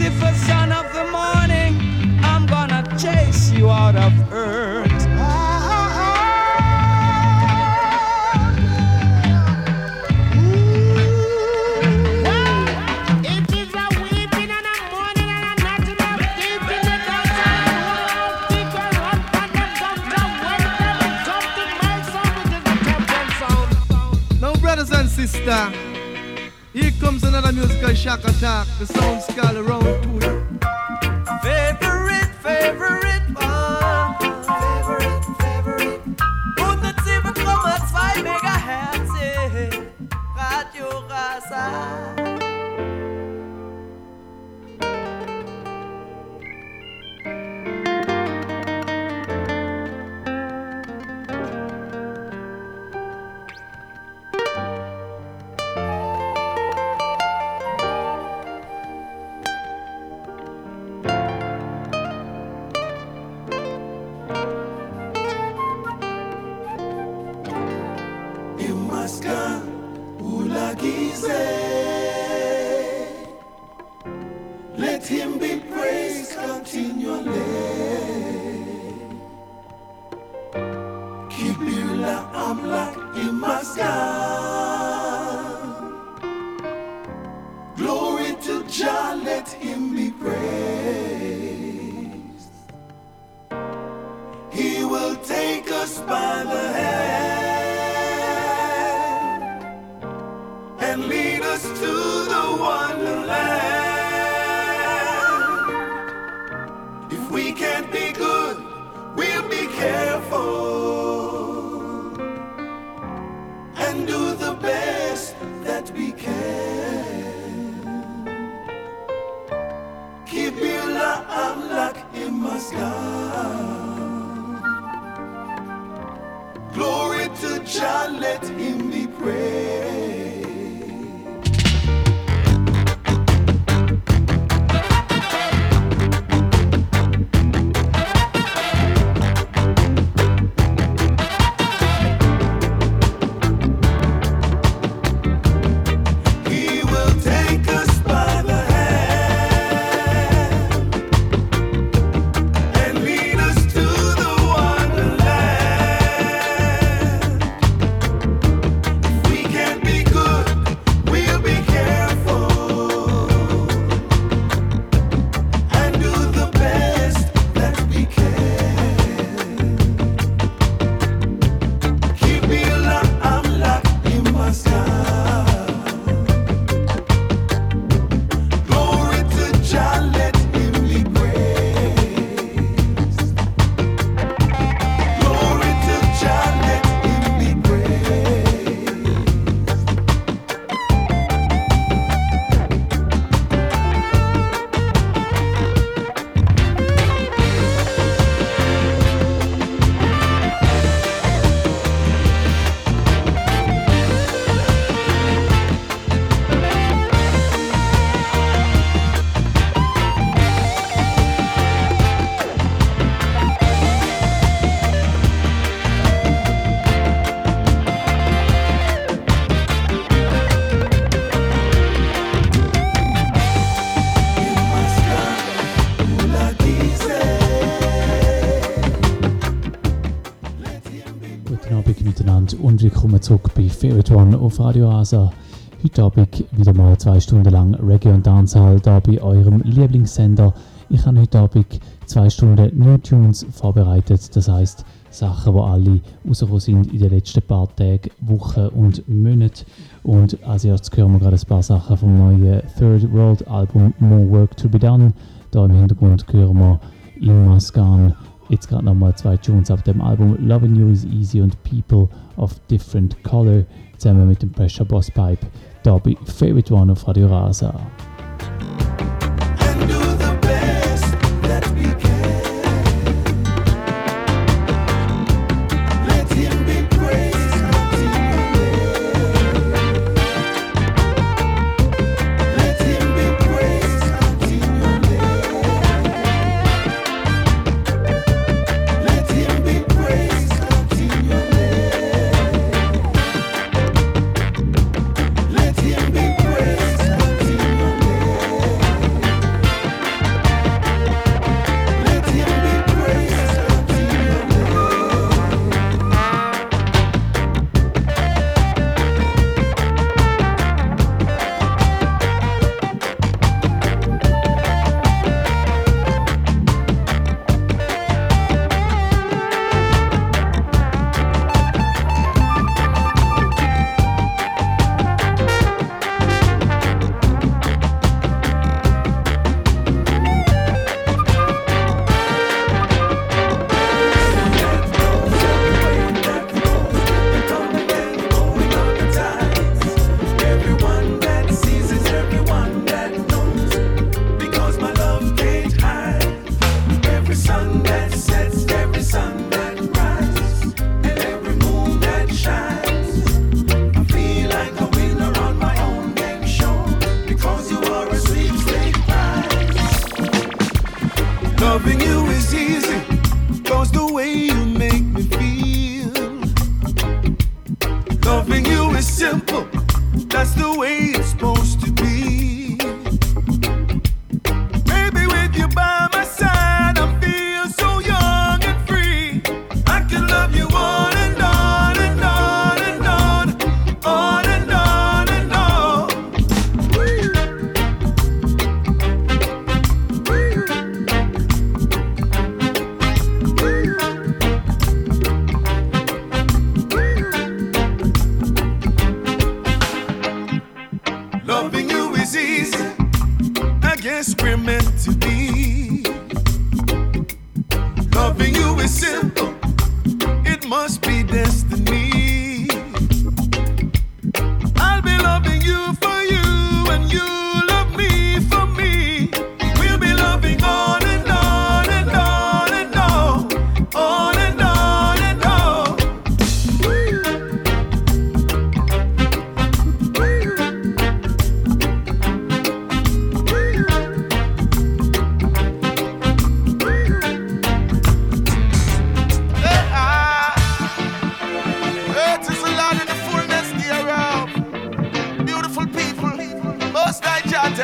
Lucifer, son of the morning, I'm gonna chase you out of earth. Sisters, here comes another musical shock attack. The sound skull miteinander und willkommen zurück bei Favorite One auf Radio Asa. Heute Abend wieder mal zwei Stunden lang Reggae und Dancehall da bei eurem Lieblingssender. Ich habe heute Abend zwei Stunden New Tunes vorbereitet, das heißt Sachen, die alle rausgekommen sind in den letzten paar Tagen, Wochen und Monaten. Und als erstes hören wir gerade ein paar Sachen vom neuen Third World Album More Work to Be Done. Da im Hintergrund hören wir Imaskan. Jetzt gerade nochmal zwei Tunes auf dem Album Loving You is Easy und People of Different Color zusammen mit dem Pressure Boss Pipe. Bei Favorite One auf Radio Rasa.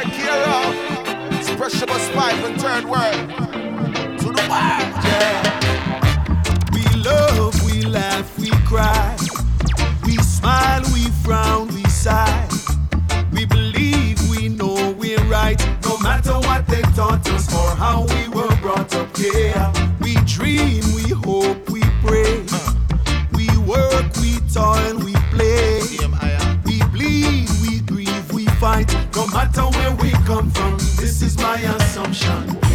take care of. It's Pressure Buss Pipe and third world. To the world, yeah. We love, we laugh, we cry. We smile, we frown, we sigh. We believe, we know we're right. No matter what they taught us or how we were brought up, yeah. We dream, we hope, we pray. We work, we toil fight, no matter where we come from. This is my assumption.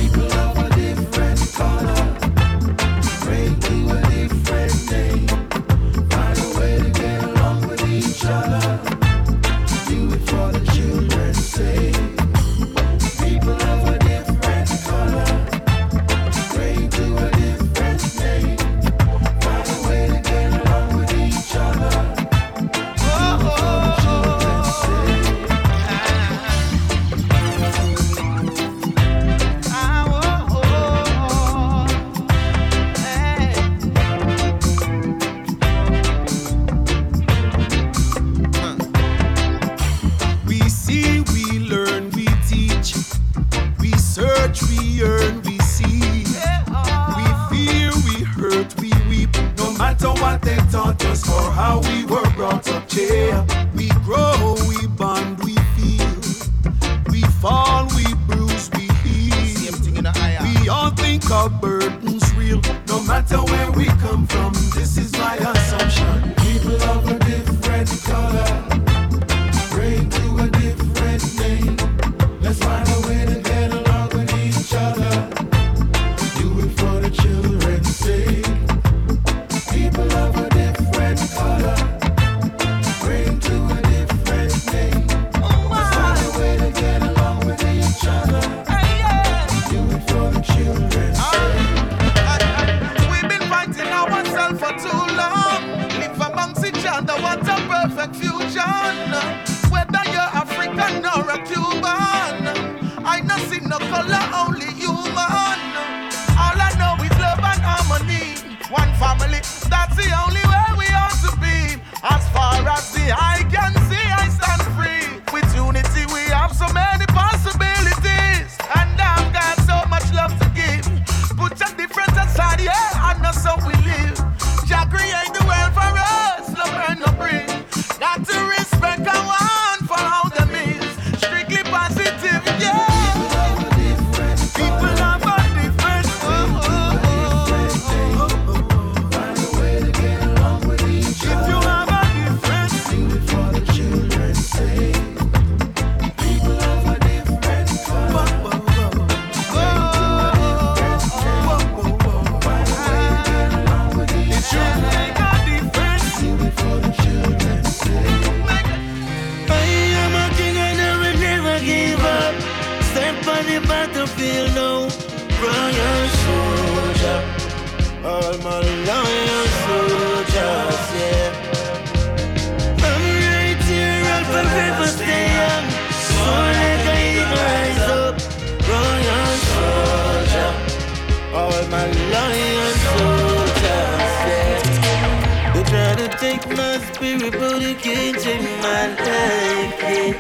Can't my life, yeah.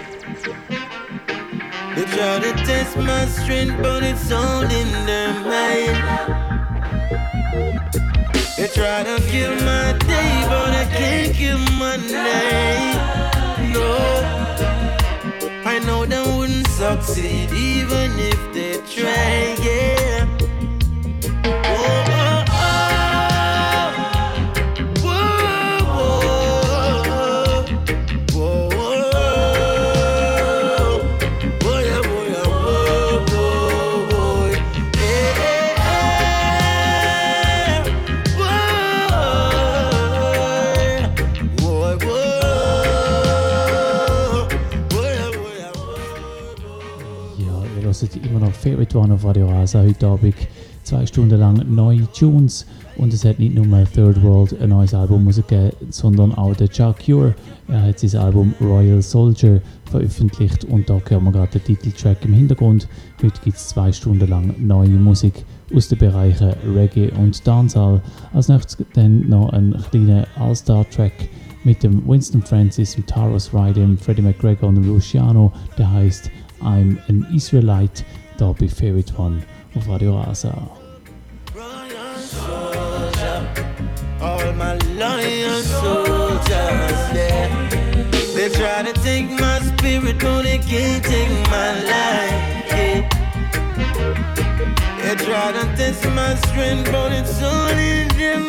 They try to test my strength, but it's all in their mind. They try to kill my day, but I can't kill my night. No, I know they wouldn't succeed even if they try, yeah. Favorite One auf Radio Rasa heute Abend. Zwei Stunden lang neue Tunes und es hat nicht nur Third World ein neues Album gegeben, sondern auch der Chuck Cure. Er hat sein Album Royal Soldier veröffentlicht und da hören wir gerade den Titeltrack im Hintergrund. Heute gibt es zwei Stunden lang neue Musik aus den Bereichen Reggae und Dancehall. Als nächstes dann noch ein kleiner All-Star-Track mit dem Winston Francis, dem Taros Ryder, Freddie McGregor und dem Luciano, der heißt I'm an Israelite, da be Favorite One of Radio. All my lion soldiers, yeah. They try to take my spirit, but they can't take my life, yeah. They try to test my strength, but it's all in their.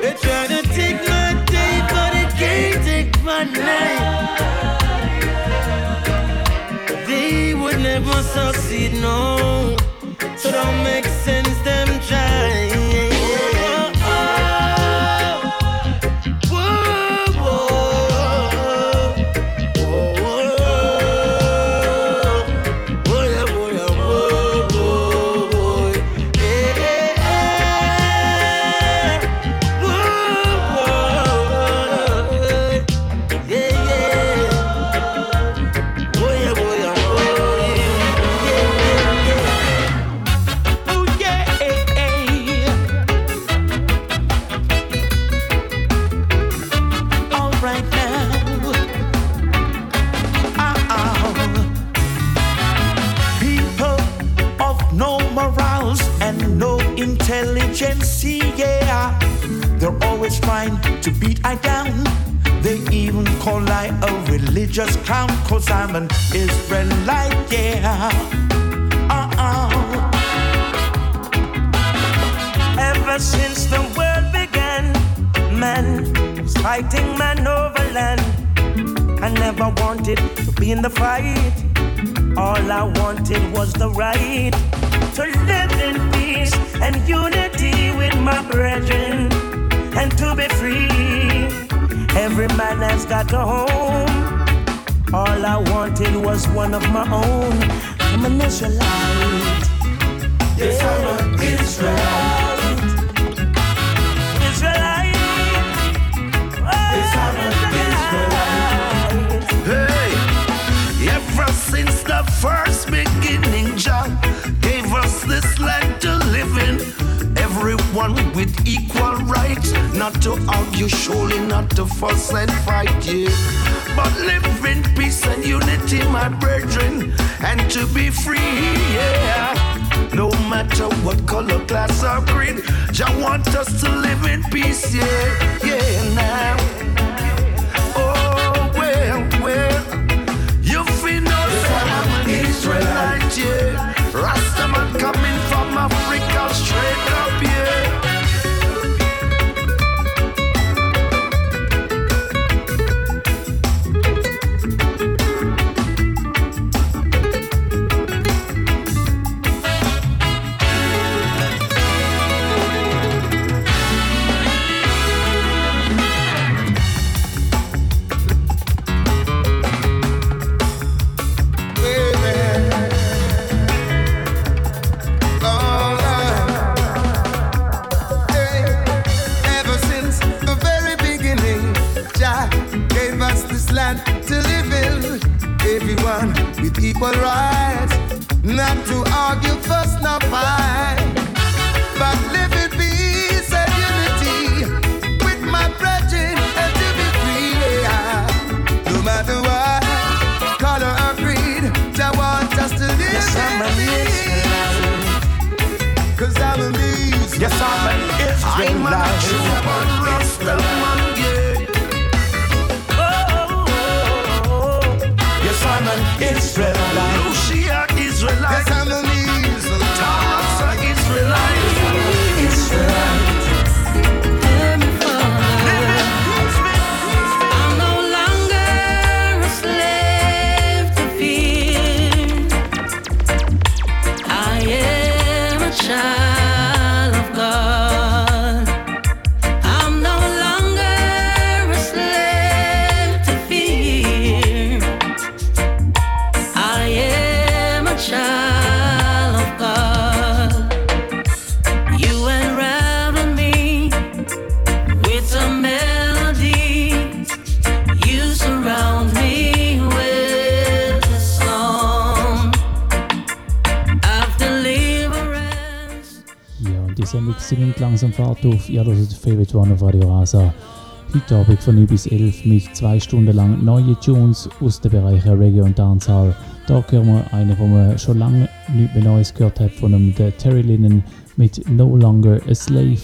They try to take my day, but they can't take my night. Never succeed, no. So don't make sense, them try. To beat I down. They even call I a religious clown, cause I'm an Israelite, yeah. Uh-uh. Ever since the world began, man was fighting man over land. I never wanted to be in the fight. All I wanted was the right to live in peace and unity with my brethren and to be free. Every man has got a home. All I wanted was one of my own. I'm an Israelite. Yes, I'm an Israelite. Israelite. yes, I'm an Israelite. Hey, ever since the first beginning, Jah gave us this land to live in everyone with equal rights. Not to argue, surely not to fuss and fight, yeah. But live in peace and unity, my brethren, and to be free, yeah. No matter what color, class, or creed, Jah want us to live in peace, yeah, yeah, now. Oh, well, well, you feel no I'm an Israelite, yeah. Rastaman coming from Africa straight equal rights, not to argue, fuss, not fight. es nimmt langsam Fahrt auf. Ja, das ist Favorite One auf Radio Rasa. Heute Abend von 9 bis 11 mit zwei Stunden lang neue Tunes aus den Bereichen Reggae und Dancehall. Da hören wir einen, wo man schon lange nicht mehr Neues gehört hat, von einem der Terry Linen mit No Longer a Slave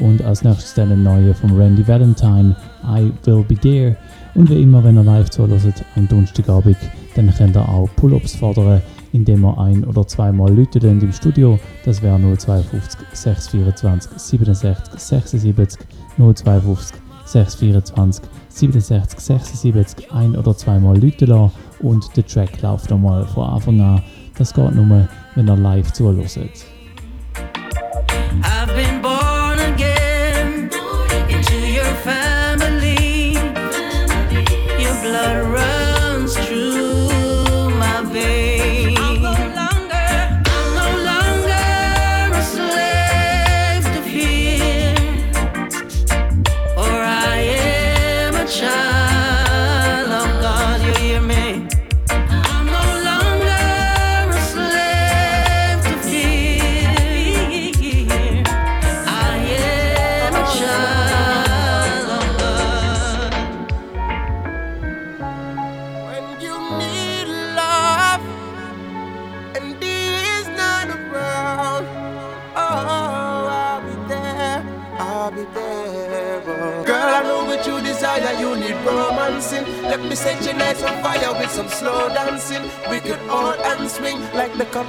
und als nächstes dann eine neue von Randy Valentine, I Will Be There. Und wie immer, wenn ihr live zuhört am Donnerstagabend, dann könnt ihr auch Pull-Ups fordern indem er ein- oder zweimal Leute im Studio. Das wäre 052 624 67 76 052 624 67 76 ein- oder zweimal Leute lassen und der Track läuft nochmal von Anfang an. Das geht nur, wenn ihr live zuhört.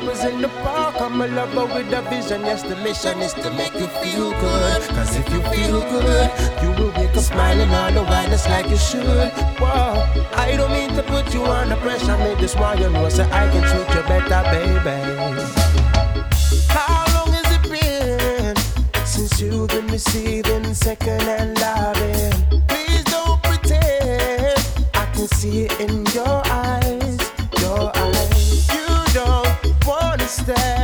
was in the park. I'm a lover with a vision. Yes, the mission is to make you feel good. Cause if you feel good, you will wake up smiling on the while, like you should. Whoa, I don't mean to put you under pressure. Make this why you know, so I can treat you better, baby. How long has it been since you've been receiving secondhand loving? Please don't pretend I can see it in your stay.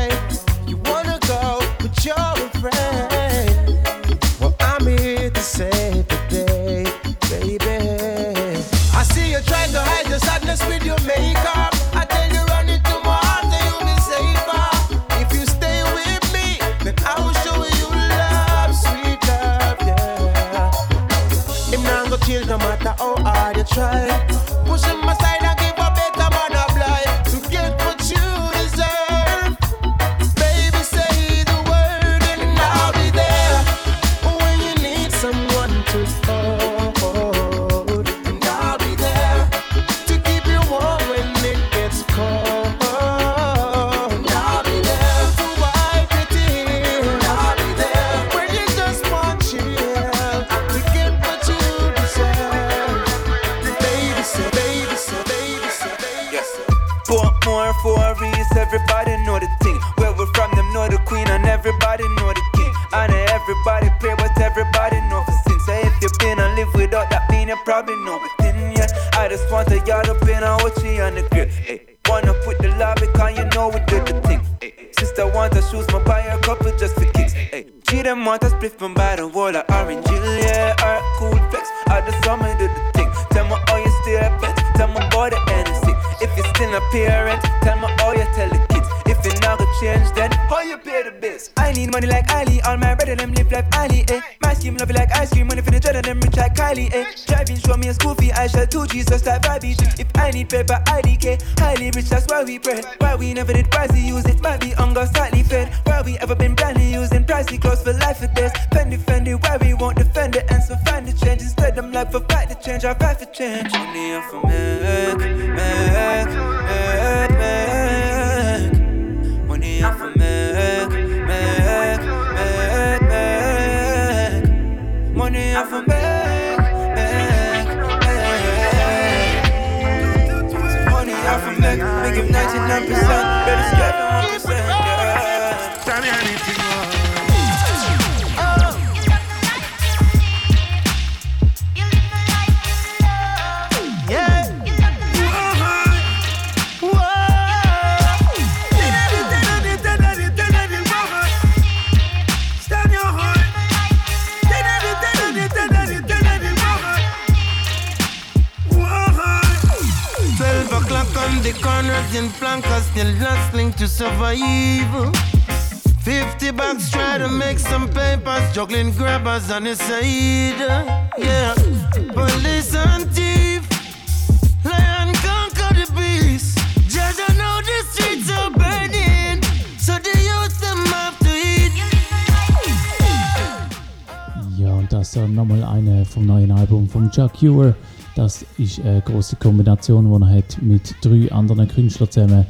Bucks try to make some papers, juggling grabbers on the side. Yeah, police and thief, lion conquer the beast. Judge, I know the streets are burning, so the youth them have to eat. Ja, und das ist nochmal eine vom neuen Album von Chuck Ewer. Das ist eine große Kombination, die er hat mit drei anderen Künstlern zusammen.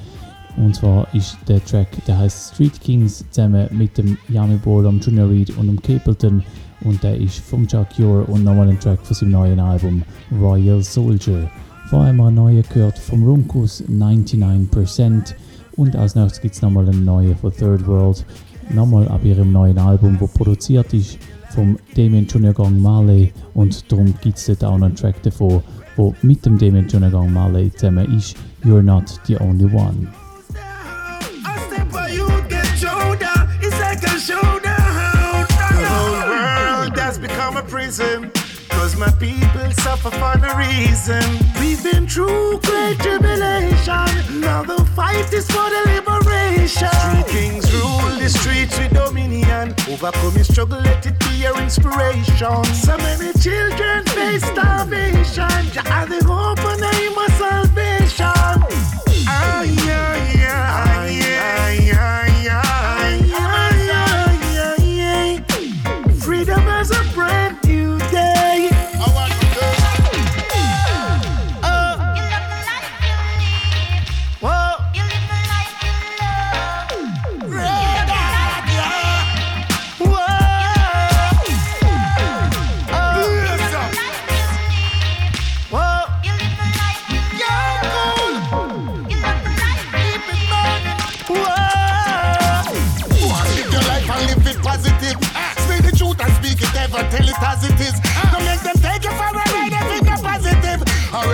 Und zwar ist der Track, der heißt Street Kings, zusammen mit dem Yami Bolam, Junior Reed und dem Capleton. Und der ist vom Chuck Ewer und nochmal ein Track von seinem neuen Album Royal Soldier. Haben wir einen neuen gehört vom Runkus 99%. Und als nächstes gibt es nochmal einen neuen von Third World. Nochmal ab ihrem neuen Album, wo produziert ist vom Damien Junior Gang Marley und darum gibt es dort auch noch einen Track davon, wo mit dem Damien Junior Gang Marley zusammen ist You're Not the Only One. Cause my people suffer for no reason. We've been through great tribulation. Now the fight is for the liberation. Three kings rule the streets with dominion. Overcoming struggle, let it be your inspiration. So many children face starvation. Jah are the hope and aim of salvation.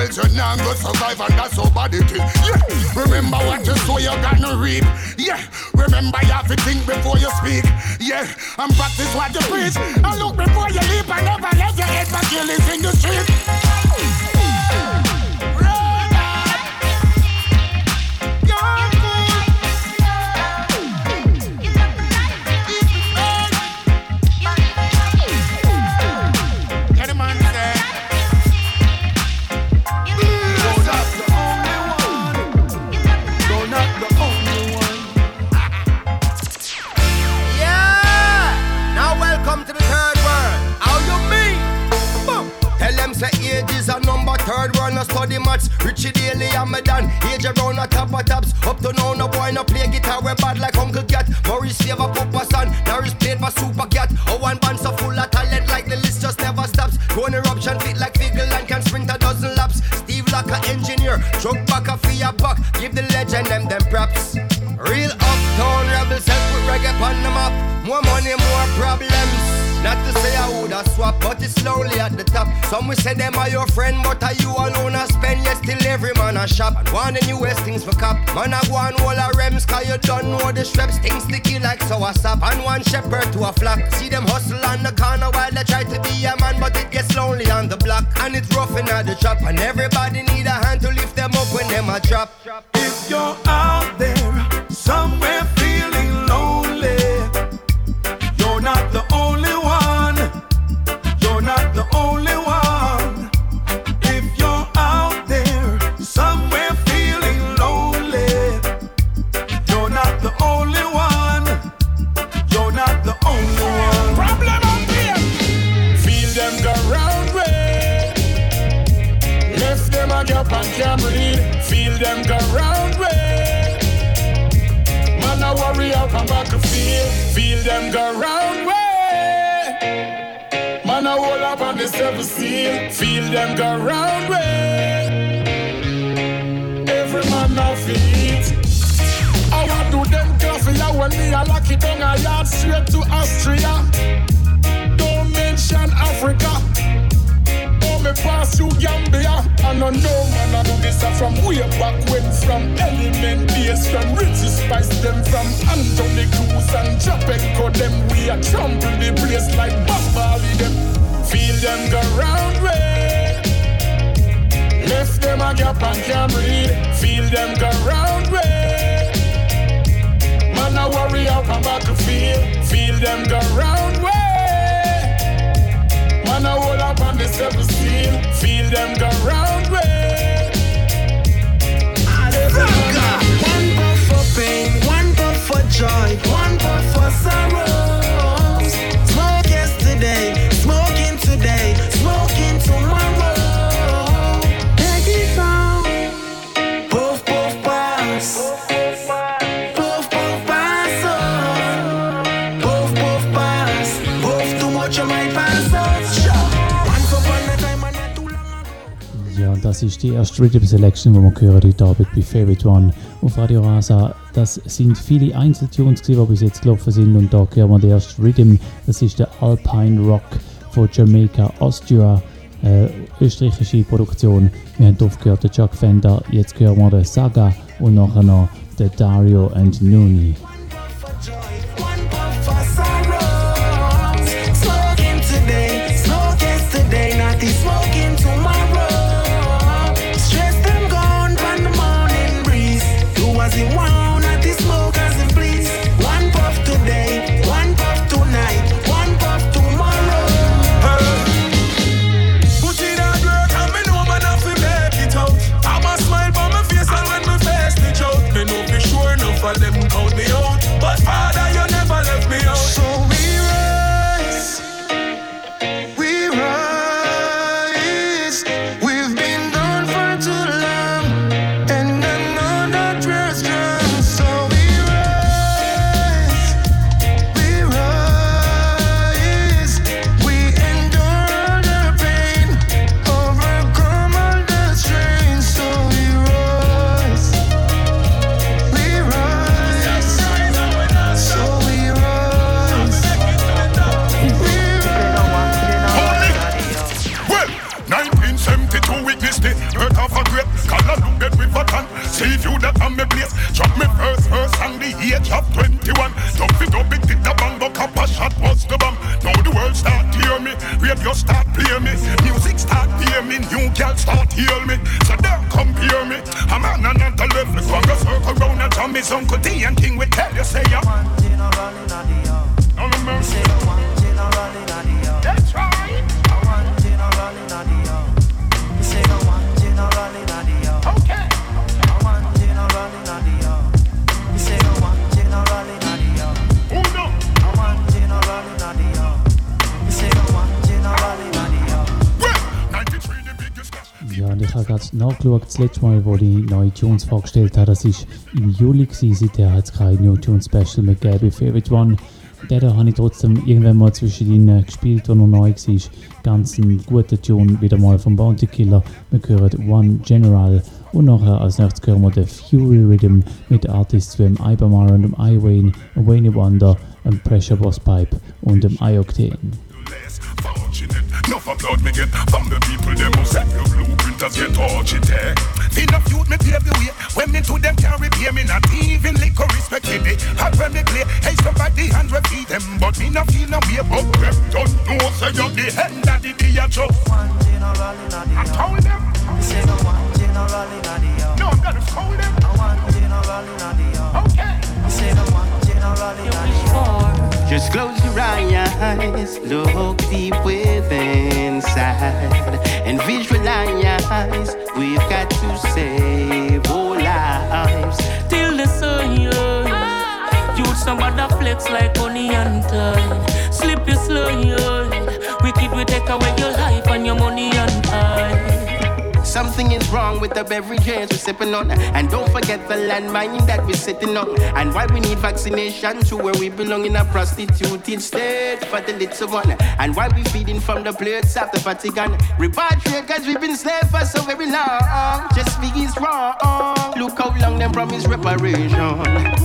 Else you're not gonna survive and that's how bad it is. Yeah. Remember what you sow, you're gonna reap. Yeah. Remember you have to think before you speak. Yeah. And practice what you preach. And look before you leap and never let your head back kill is in the street. Maths. Richie Daley and me done. Age around a top of tops. Up to now no boy no play guitar. We bad like Uncle Cat. Maurice favor Papa Son. Norris played for Super Cat. Oh one band so full of talent like the list just never stops. One eruption fit like Figgle and can sprint a dozen laps. Steve like a engineer. Drug back a fear buck. Give the legend them them props. Real uptown rebels help with reggae on the map. More money, more problems. Not to say I woulda swap, but it's slowly at the top. Some will say them are your friend, but are you alone I spend? Yes, still every man a shop. And one the newest things for cop. Man a go on all a rems, cause you don't know the straps. Things sticky like sour sap. And one shepherd to a flock. See them hustle on the corner while they try to be a man, but it gets lonely on the block. And it's rough in the trap. And everybody need a hand to lift them up when them a drop. If you're out there somewhere Rhythm Selection, die wir hören heute Abend bei Favorite One auf Radio Rasa. Das sind viele Einzeltunes, die bis jetzt gelaufen sind. Und da hören wir den ersten Rhythm. Das ist der Alpine Rock von Jamaica Austria, äh, österreichische Produktion. Wir haben aufgehört, der Chuck Fender. Jetzt hören wir den Saga und nachher noch den Dario and Nuni. Tom is Uncle D and King will tell you say ya. No mercy. Gerade nachgeschaut, das letzte Mal, wo ich neue Tunes vorgestellt habe, das war im Juli. Gewesen. Seither hat es kein New Tune Special mehr gegeben. Favorite One, den habe ich trotzdem irgendwann mal zwischendrin äh, gespielt, wo noch neu war. Ganz ein guter Tune, wieder mal vom Bounty Killer. Wir hören One General und nachher als nächstes hören wir den Fury Rhythm mit Artists wie dem Ibermar und dem iWayne, dem Wayne Wonder, dem Pressure Boss Pipe und dem iOctane. Your blueprinters get tortured. Enough youth me pave the way. When me to them carry pay me not even liquor respect me. They hot when me play. Hey somebody hand feed them, but me not feel no way about them. Don't know say you the head that the day you choke. I told them. No, I'm gonna scold them. Okay. Just close your eyes, look deep within inside, and visualize we've got to save all lives. till the sun yeah. Youth somebody flex like honey and tide. Slip your slow yeah. Wicked we take away your Something in wrong with the beverages we're sipping on? And don't forget the landmine that we're sitting on. And why we need vaccination to where we belong in a prostituted state for the little one. And why we feeding from the plates of the Vatican. Repatriate cause we've been slaves for so very long. Just is wrong. Look how long them promise reparation.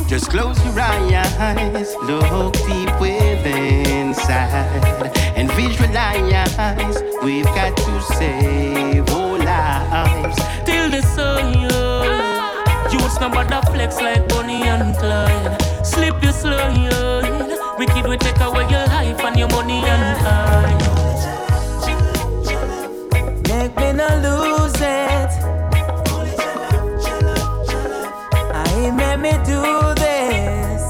Just close your eyes, look deep within inside and visualize we've got to save lives till the sun Youths number flex like Bonnie and Clyde. Slip your slide. Wicked we take away your life and your money and time. Make me not lose it. I made me do this.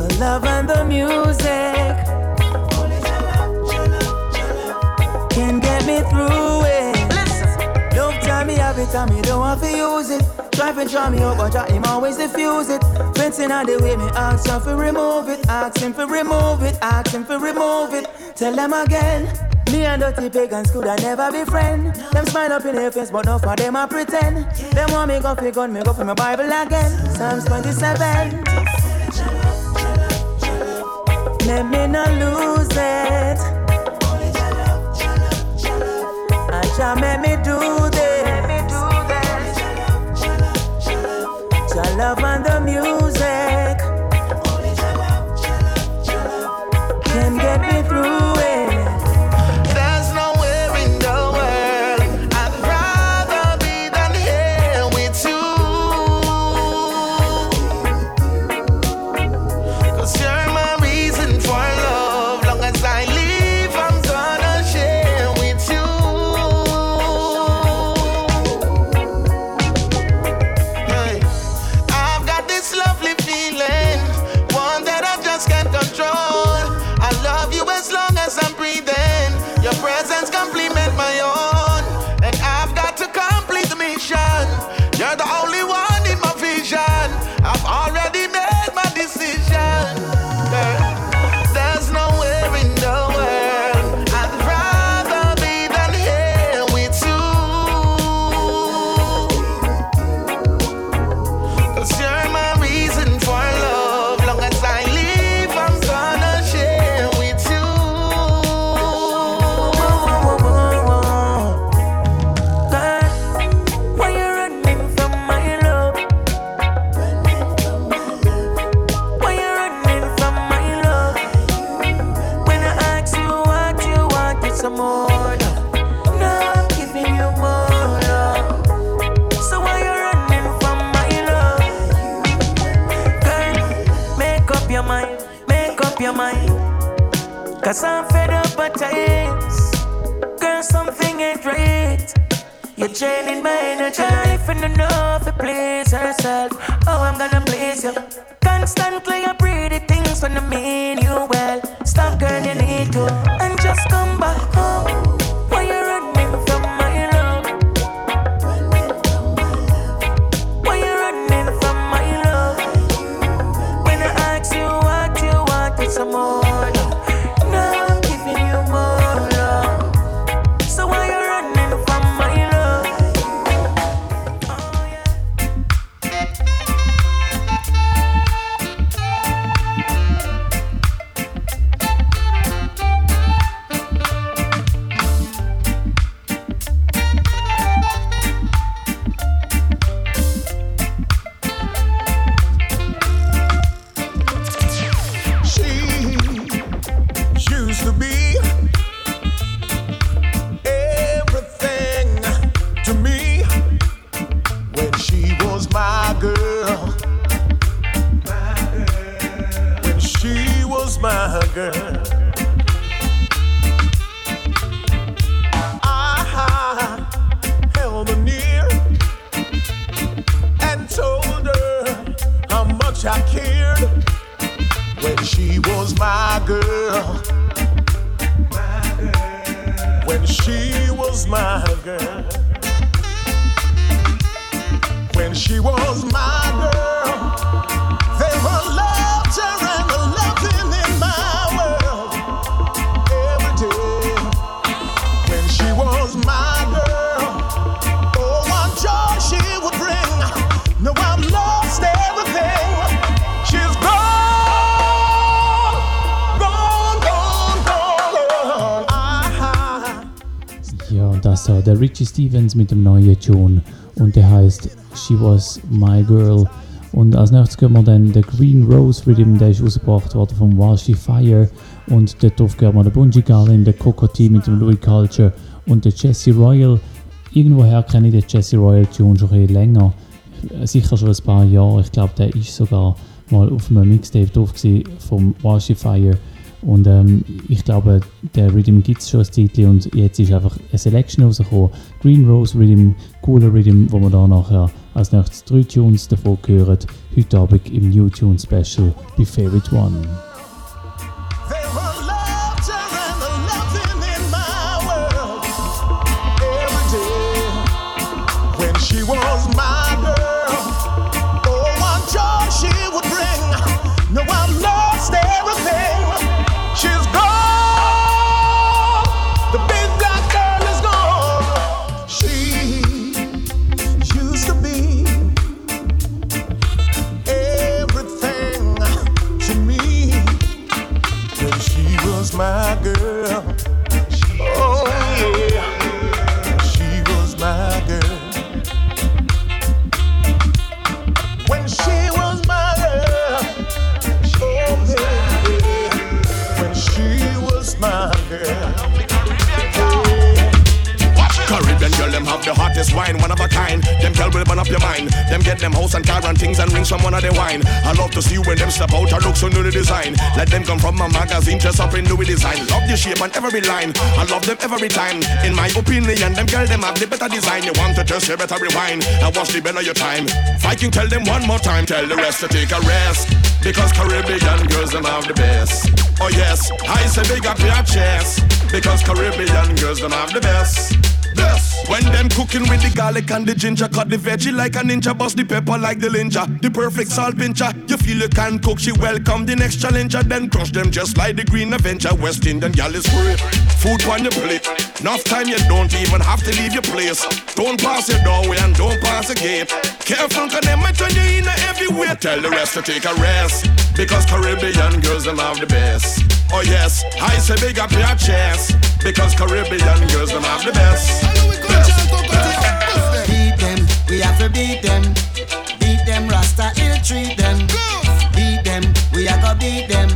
The love and the music time me don't want to use it. Try to try me out, but I him always diffuse it. Fencing on the way, me ask him to remove it. Ask him to remove it. Ask him to remove it. Tell them again. Me and dirty pagans could I never be friend. Them smile up in their face, but no for them I pretend. Them want me go for gun, me go for my Bible again. Psalms 27. Let me not lose it. I shall make me do this. Love and the music Richie Stevens mit dem neuen Tune und der heißt She Was My Girl. Und als nächstes hören wir dann den Green Rose Rhythm, der ist ausgebracht worden vom Washi Fire. Und dort hören wir den Bungie Garlin, den Cocotti mit dem Louis Culture und den Jesse Royal. Irgendwoher kenne ich den Jesse Royal Tune schon ein länger, sicher schon ein paar Jahre. Ich glaube, der ist sogar mal auf einem Mixtape drauf vom Washi Fire. Und ähm, ich glaube, der Rhythm gibt es schon ein Zeitchen und jetzt ist einfach eine Selection rausgekommen. Green Rose Rhythm, cooler Rhythm, wo wir da nachher als nächstes drei Tunes davon hören. Heute Abend im New Tune Special bei Favorite One. Love the shape and every line. I love them every time. In my opinion, them girl them have the better design. You want to test, you better rewind. I watch the better your time. Viking, tell them one more time. Tell the rest to take a rest. Because Caribbean girls them have the best. Oh yes, I say big up your chest. Because Caribbean girls them have the best. When them cooking with the garlic and the ginger, cut the veggie like a ninja, bust the pepper like the ninja. The perfect salt pincher. You feel you can cook, she welcome the next challenger. Then crush them just like the Green Avenger. West Indian gal is free. Food on your plate. Enough time you don't even have to leave your place. Don't pass your doorway and don't pass the gate. Careful, cause them might turn you in everywhere. Tell the rest to take a rest. Because Caribbean girls them have the best. Oh yes, I say big up your chest. Because Caribbean girls them have the best. Beat them, we have to beat them. Beat them, Rasta ill treat them. Beat them, we are gonna beat them.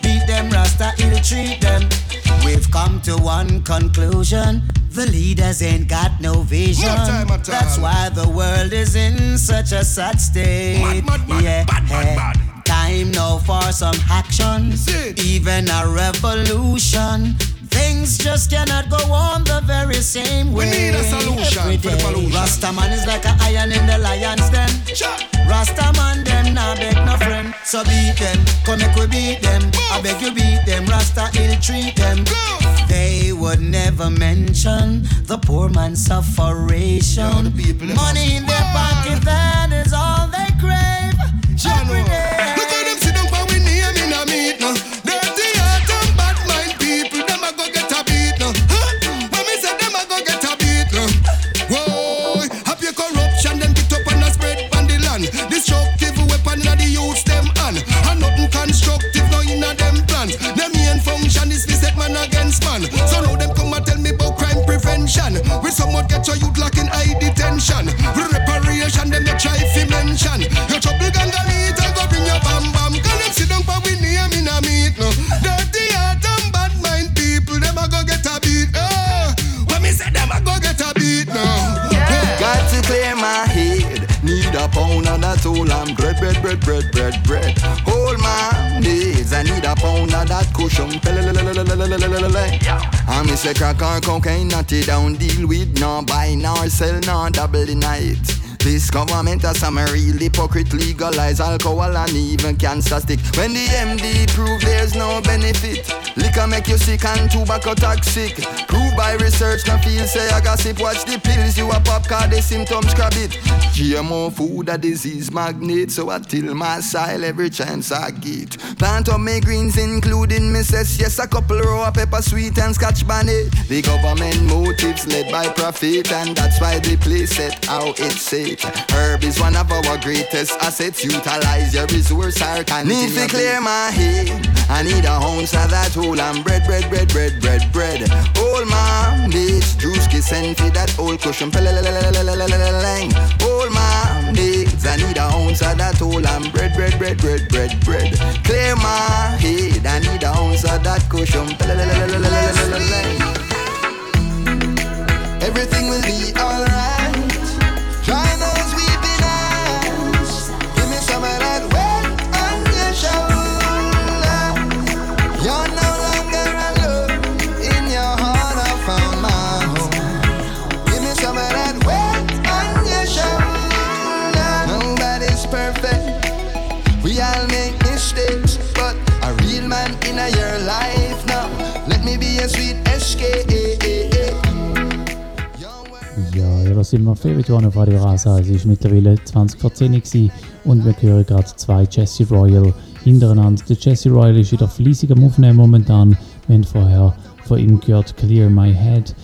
Beat them, Rasta ill treat them. We've come to one conclusion. The leaders ain't got no vision. That's why the world is in such a sad state. Mad, mad, yeah. Bad, bad, bad. Time now for some action. Even a revolution. Things just cannot go on the very same way. We need a solution every for the pollution. Rastaman is like an iron in the lion's den. Rastaman them nah beg no friend. So beat them, come make we beat them. I beg you beat them, Rasta ill treat them. They would never mention the poor man's sufferation. Money in their pocket, that We get your youth locked in high detention. Reparation, them they try fi mention. Your trouble ganga meet, I go bring your bam bam. Can them sit down for we name in a meet no. Dirty heart and bad mind people, them a go get a beat. Oh, when me say them a go get a beat now. Got to clear my head. Need a pound and a tool and bread, bread, bread, bread, bread, bread. Hold my needs. I need a pound of that cushion. I me say crack or cocaine, not it down. Deal with, no buy, nor sell, nor double the night. This government has some real hypocrite legalize alcohol and even cancer stick. When the MD prove there's no benefit, liquor make you sick and tobacco toxic. Prove by research, no feel say I gossip. Watch the pills you a pop, cause the symptoms grab it. GMO food a disease magnet, so I till my style every chance I get. Plant up my greens, including Mrs. Yes, a couple row of pepper sweet and scotch bonnet. The government motives led by profit, and that's why they play set how it say. Great. Herb is one of our greatest assets. Utilize your resource, our Need to clear my head. I need a ounce of that whole and bread, bread, bread, bread, bread, bread. Old man, bitch, juice send for that old cushion. Old man, bitch, I need a ounce of that whole and bread, bread, bread, bread, bread, bread. Clear my head. I need a ounce of that cushion. Everything will be alright. Ihr sind wir Favorite One auf Radio Rasa. Es ist mittlerweile 20 vor 10 Uhr und wir hören gerade zwei Jesse Royal hintereinander. Der Jesse Royal ist wieder fleissig am Aufnehmen momentan. Wir haben vorher von ihm gehört Clear My Head.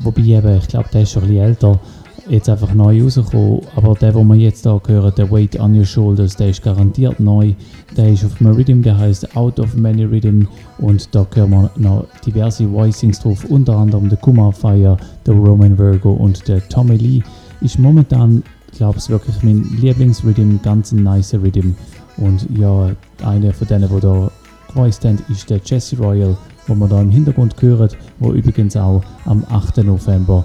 Wobei eben, ich glaube, der ist schon ein bisschen älter jetzt einfach neu rausgekommen. Aber der, den wir jetzt hier hören, der Weight on Your Shoulders, der ist garantiert neu. Der ist auf Rhythm, der heißt Out of Many Rhythm. Und da hören wir noch diverse Voicings drauf, unter anderem der Kumar Fire, der Roman Virgo und der Tommy Lee. Ist momentan, glaube ich, wirklich mein Lieblingsrhythm, ganz ein nice Rhythm. Und ja, einer von denen, die da gevoiced haben, ist der Jesse Royal, wo wir da im Hintergrund hören, wo übrigens auch am 8. November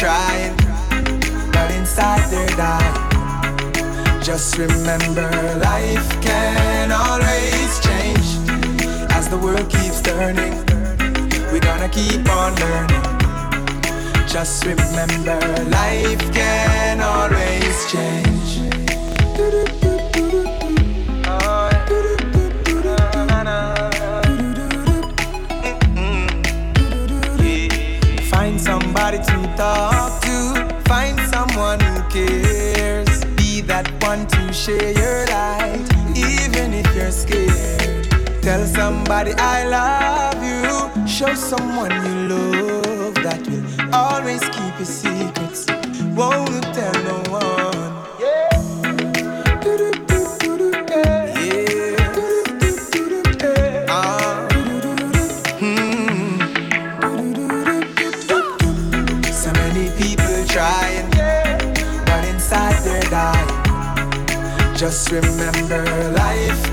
trying, but inside they're dying. Just remember, life can always change. As the world keeps turning, we're gonna keep on learning. Just remember, life can always change. Talk to. Find someone who cares. Be that one to share your light, even if you're scared. Tell somebody I love you. Show someone you love that will always keep your secrets. Won't tell no one. Just remember, life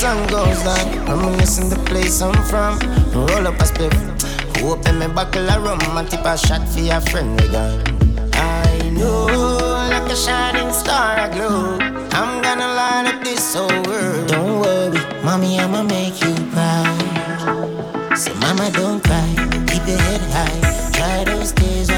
sun goes down. Reminiscing the place I'm from. Roll up a spliff. Open me buckle of rum and tip a shot for your friend again. I know, like a shining star I glow. I'm gonna light up this whole world. Don't worry, mommy, I'ma make you proud. So, mama, don't cry. Keep your head high. Dry those tears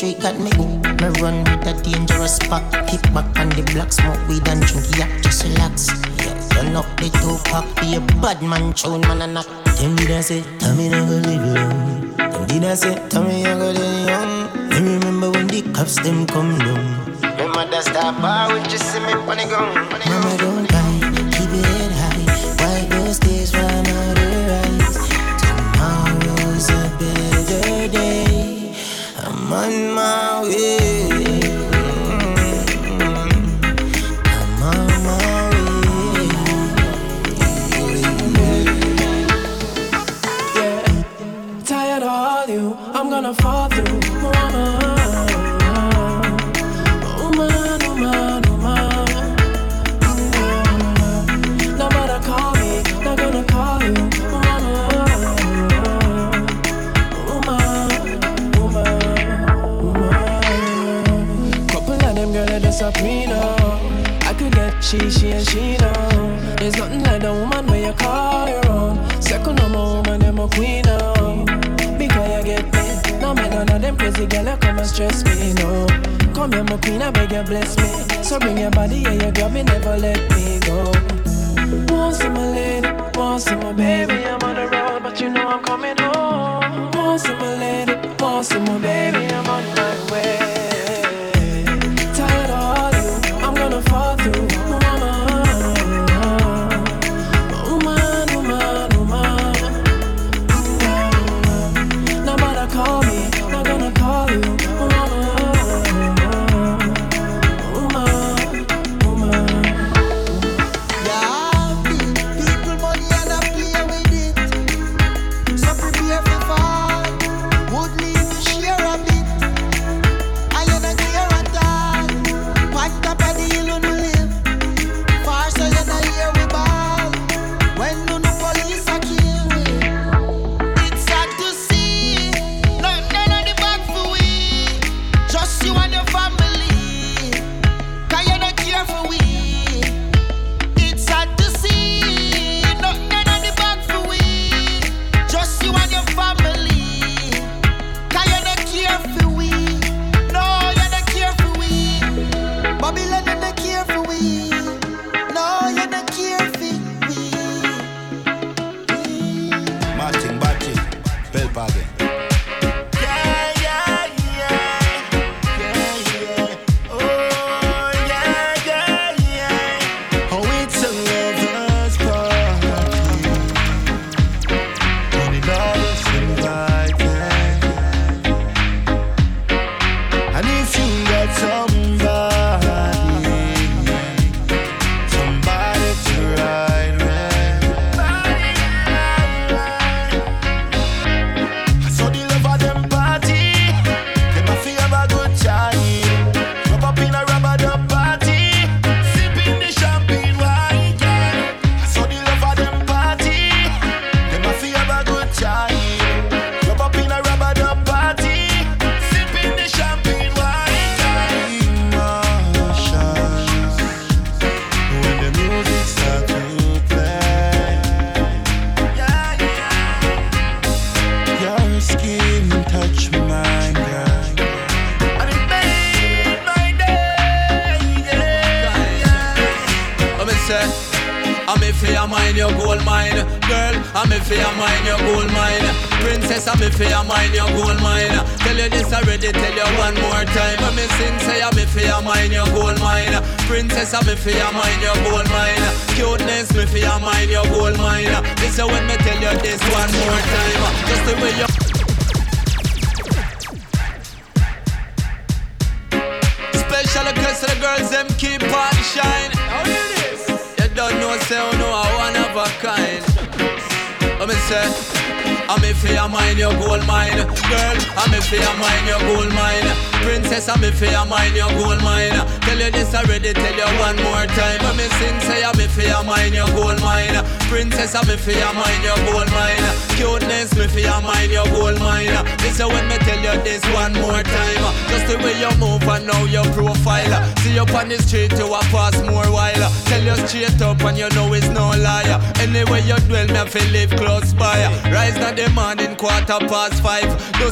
straight got me hooked. Me run with a dangerous pack. Kick back on the black smoke weed and drink yak. Just relax. Yeah, turn up the two pack. Be a bad man, tune man a knock. Them did I say, tell me never live long. Them did I say, tell me I got it young. Me remember when the cops them come down. Remember that star bar with you see me when the gone. Mama don't My queen, I beg you bless me. So bring your body, yeah, you got me, never let me go. Once in my lady, once in my baby, I'm on the road, but you know I'm coming home. Once in my lady, once in my baby.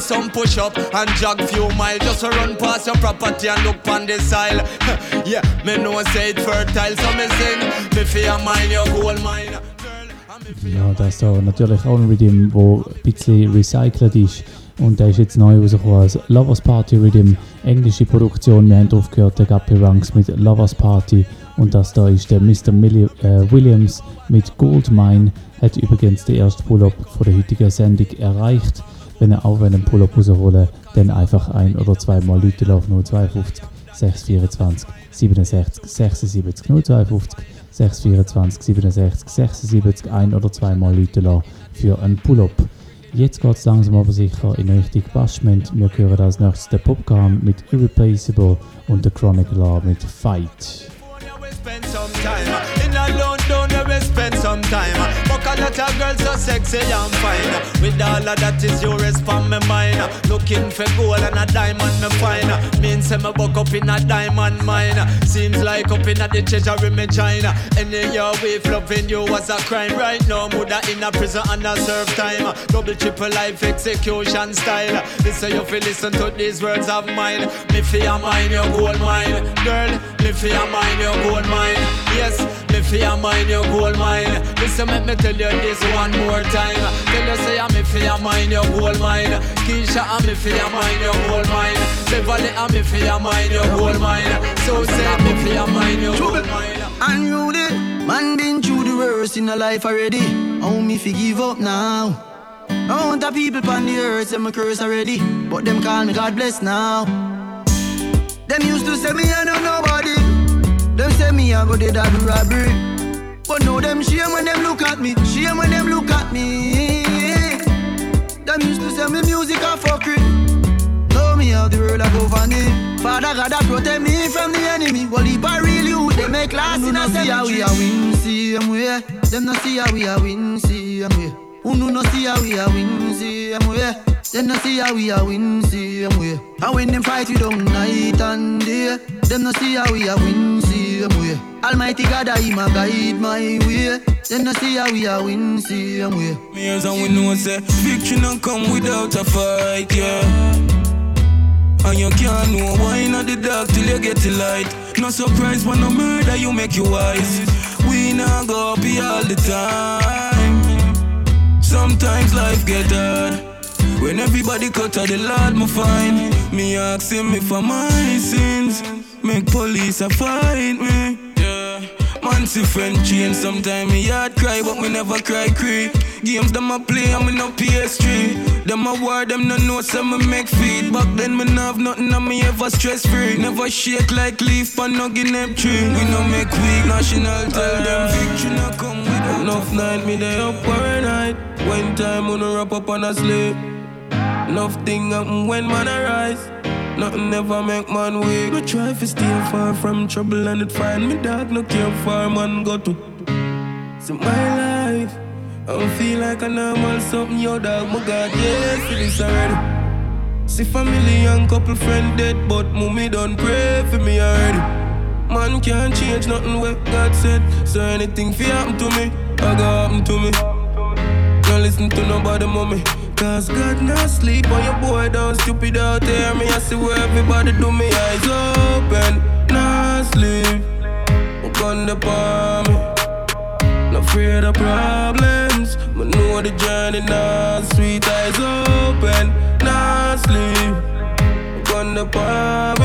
Some push up and jog few miles. Just run past your property and look on the side. yeah, me know say it fertile, so me sing. Me fear mine, your gold mine. Ja, das ist da natürlich auch ein Rhythm, der ein bisschen recycelt ist. Und der ist jetzt neu rausgekommen als Lovers Party Rhythm, englische Produktion. Wir haben aufgehört, der Guppy Ranks mit Lovers Party. Und das da ist der Mr. Milli äh, Williams mit Goldmine hat übrigens den ersten Pull-up von der heutigen Sendung erreicht. Wenn ihr auch einen Pull-up rausholen dann einfach ein- oder zweimal Leute auf 052 624 67 76 052 624 67 76 ein- oder zweimal Leute für einen Pull-up. Jetzt geht es langsam aber sicher in Richtung Bashment. Wir hören als nächstes den Popcorn mit Irreplaceable und der Chronicler mit Fight. Time a girls so sexy and fine. With all of that is your respond my mind. Looking for gold and a diamond me find. Means say me buck up in a diamond mine. Seems like up in a the treasury me China. Any your way loving you was a crime. Right now, mother in a prison and a serve time. Double triple life execution style. Listen you feel listen to these words of mine. Me fear mine your gold mine, girl. Me fear mine your gold mine. Yes, me fear mine your gold mine. Listen, let me tell you this one more time. Tell you say I'm me fear mine your gold mine. Keisha, I'm me fear mine your gold mine. Beverly, I'm me fear mine your gold mine. So say me fear mine your gold mine. Unruly, man been through the worst in a life already. How me fi give up now? I want the people on the earth say me curse already, but them call me God bless now. Them used to say me I know nobody. Them say me I go dead at the robbery. But now them shame when them look at me. Shame when them look at me. Them used to say me music a fuckery. Know me how the world a go funny. Father God a protect me from the enemy. Well, if I real you, they make last in a see how we a win same way. Them no see how we a win same way. Who no see how we a win same way. Them no see how we a win same way. And when them fight we don't night and day. Them no see how we a win same way. Almighty God I him a guide my way. Them no see how we a win same way. Me as and we know say victory not come without a fight, yeah. And you can't know why in the dark till you get the light. No surprise when no murder you make you wise. We not go be all the time. Sometimes life get hard. When everybody cut out the Lord, me find me asking me for my sins. Make police a find me. Yeah. Man see friend change sometime me heart cry but me never cry cry Games them a play and me no PS3 Them a war them no know say me make feed Back then me no have nothing and me ever stress free Never shake like leaf on no guinea tree. We no make weak national tell them victory no come with Enough night me day up all night. When time when I wrap up and I sleep Enough thing happen when man arise Nothing ever make man weak. No try to stay far from trouble and it find me dark. No care far man go to. See my life, I don't feel like a normal something. Yo dog, my God, yes, it is already. See family and couple friend dead, but mommy don't pray for me already. Man can't change nothing what God said. So anything fi happen to me, I got happen to me. Don't listen to nobody, mommy. Cause God not sleep on your boy don't stupid out there. Me I see where everybody do me eyes open. Not sleep. Gun the palm. Not afraid of problems. But know the journey not sweet eyes open. Not sleep. Gun the palm.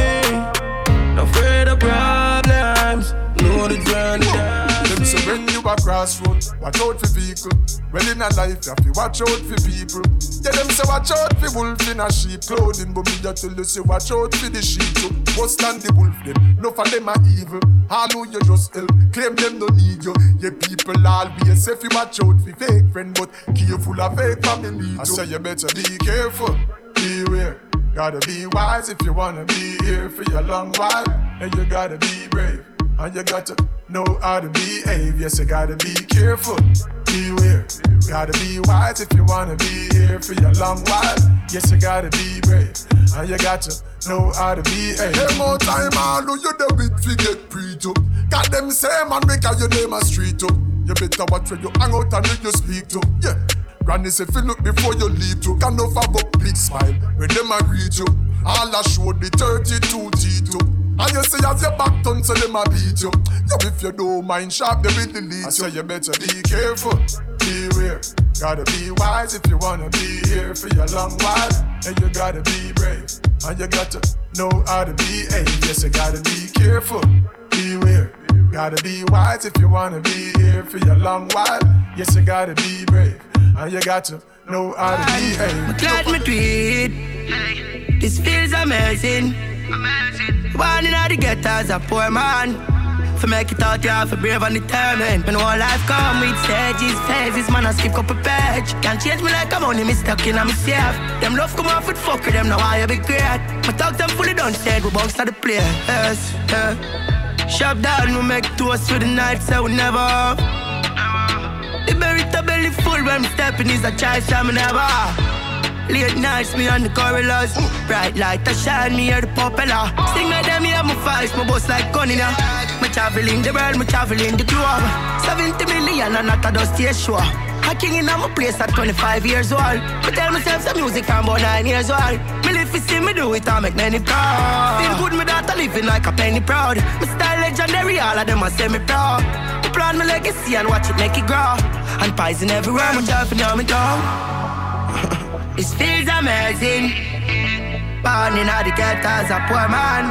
Not afraid of problems. Know the journey not Them say when you a crossroad, watch out for vehicle. Well in a life, you have to watch out for people. Tell them say watch out for wolf in a sheep clothing, but me just tell you say watch out for the sheep too. What's stand the wolf them? No for them are evil. All who you just help, claim them no need you. Yeah, people always say if you watch out for fake friend, but careful of fake family too. I say you better be careful, beware. Gotta be wise if you wanna be here for a long while, and you gotta be brave. And you got to know how to behave. Yes, you gotta be careful, beware. Gotta be wise if you wanna be here for a long while. Yes, you gotta be brave. And you got to know how to behave. Hey, more time, all who you the bit fi get pre to. Got them say man make your name a street up. You better watch where you hang out and who you speak to. Yeah. Granny say, feel look before you leave to. Can of have a big smile when them agree to. All I show the 32 T2. And you say as your back turn, so them a beat you. Yo, if you don't mind sharp, they will delete you. I say you better be careful, beware. Gotta be wise if you wanna be here for your long while. And you gotta be brave. And you got to know how to behave. Yes, you gotta be careful, beware. Gotta be wise if you wanna be here for your long while. Yes, you gotta be brave. And you got to know how to behave. I'm glad me tweet. This feels amazing. Born in the ghetto as a poor man. For make it out, you have to brave and determined. When all life come with stages, phases, man, I skip a page. Can't change me like I'm only stuck in myself. Them love come off with fucker, them now I be great. My talk them fully done said, we bounce to the place. Yes, yeah. Shop down, we make toast for the night, so we never. The berry belly full when I'm stepping is a choice I'm never. Late nights, me on the corridors. Bright light, I shine, me hear the popular. Sting like them, yeah, my voice, my boss like ya. Me traveling the world, me traveling the globe. 70 million and not a dusty sure. A king in my place at 25 years old. Me tell myself some music I'm about 9 years old. Me live to see me do it, I make many proud. Feel good, me daughter living like a penny proud. Me style legendary, all of them are semi proud. Me plan my legacy and watch it make it grow. And poison everywhere, me driving down me down. This feels amazing. Born in the ghetto as a poor man.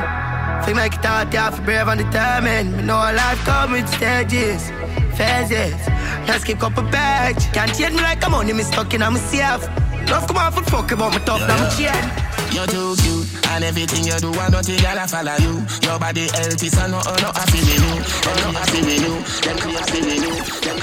Fi make it out, you have to brave and determined. Me know life comes with stages, phases. Just keep up a page. Can't change me like I'm only me stuck in on myself. Love come off and fuck about tough, now me chain. You're too cute, and everything you do, I know nothing gotta follow you. Your body healthy, so no, oh, no, happy me new. Oh, no, I feel new. Them me new. Them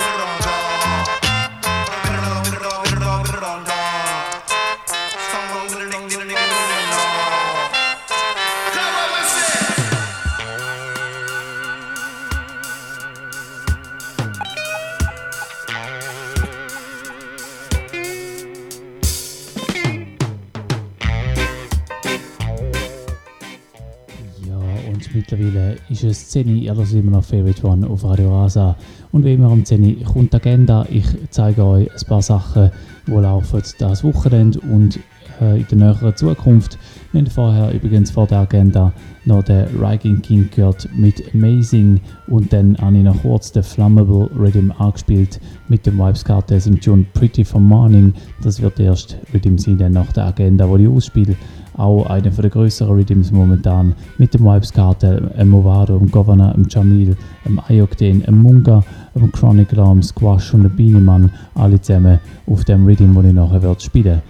Mittlerweile ist es 10 Uhr, ihr hört immer noch Favorite One auf Radio Rasa. Und wie immer um 10 Uhr kommt die Agenda. Ich zeige euch ein paar Sachen, die laufen das Wochenende und äh, in der näheren Zukunft. Wir haben vorher übrigens vor der Agenda noch den Riking King gehört mit Amazing und dann habe ich noch kurz den Flammable Rhythm angespielt mit dem Vibes Cartels im Tune Pretty for Morning. Das wird erst Rhythm sein, dann nach der Agenda, die ich ausspiele. Auch einer der größeren Rhythms momentan mit dem Vibes Cartel, dem Movado, dem Governor, dem Jamil, dem Ayokden, dem Munga, dem Chronic Alarm, Squash und dem Beaniemann, alle zusammen auf dem Rhythm, den ich nachher werde spielen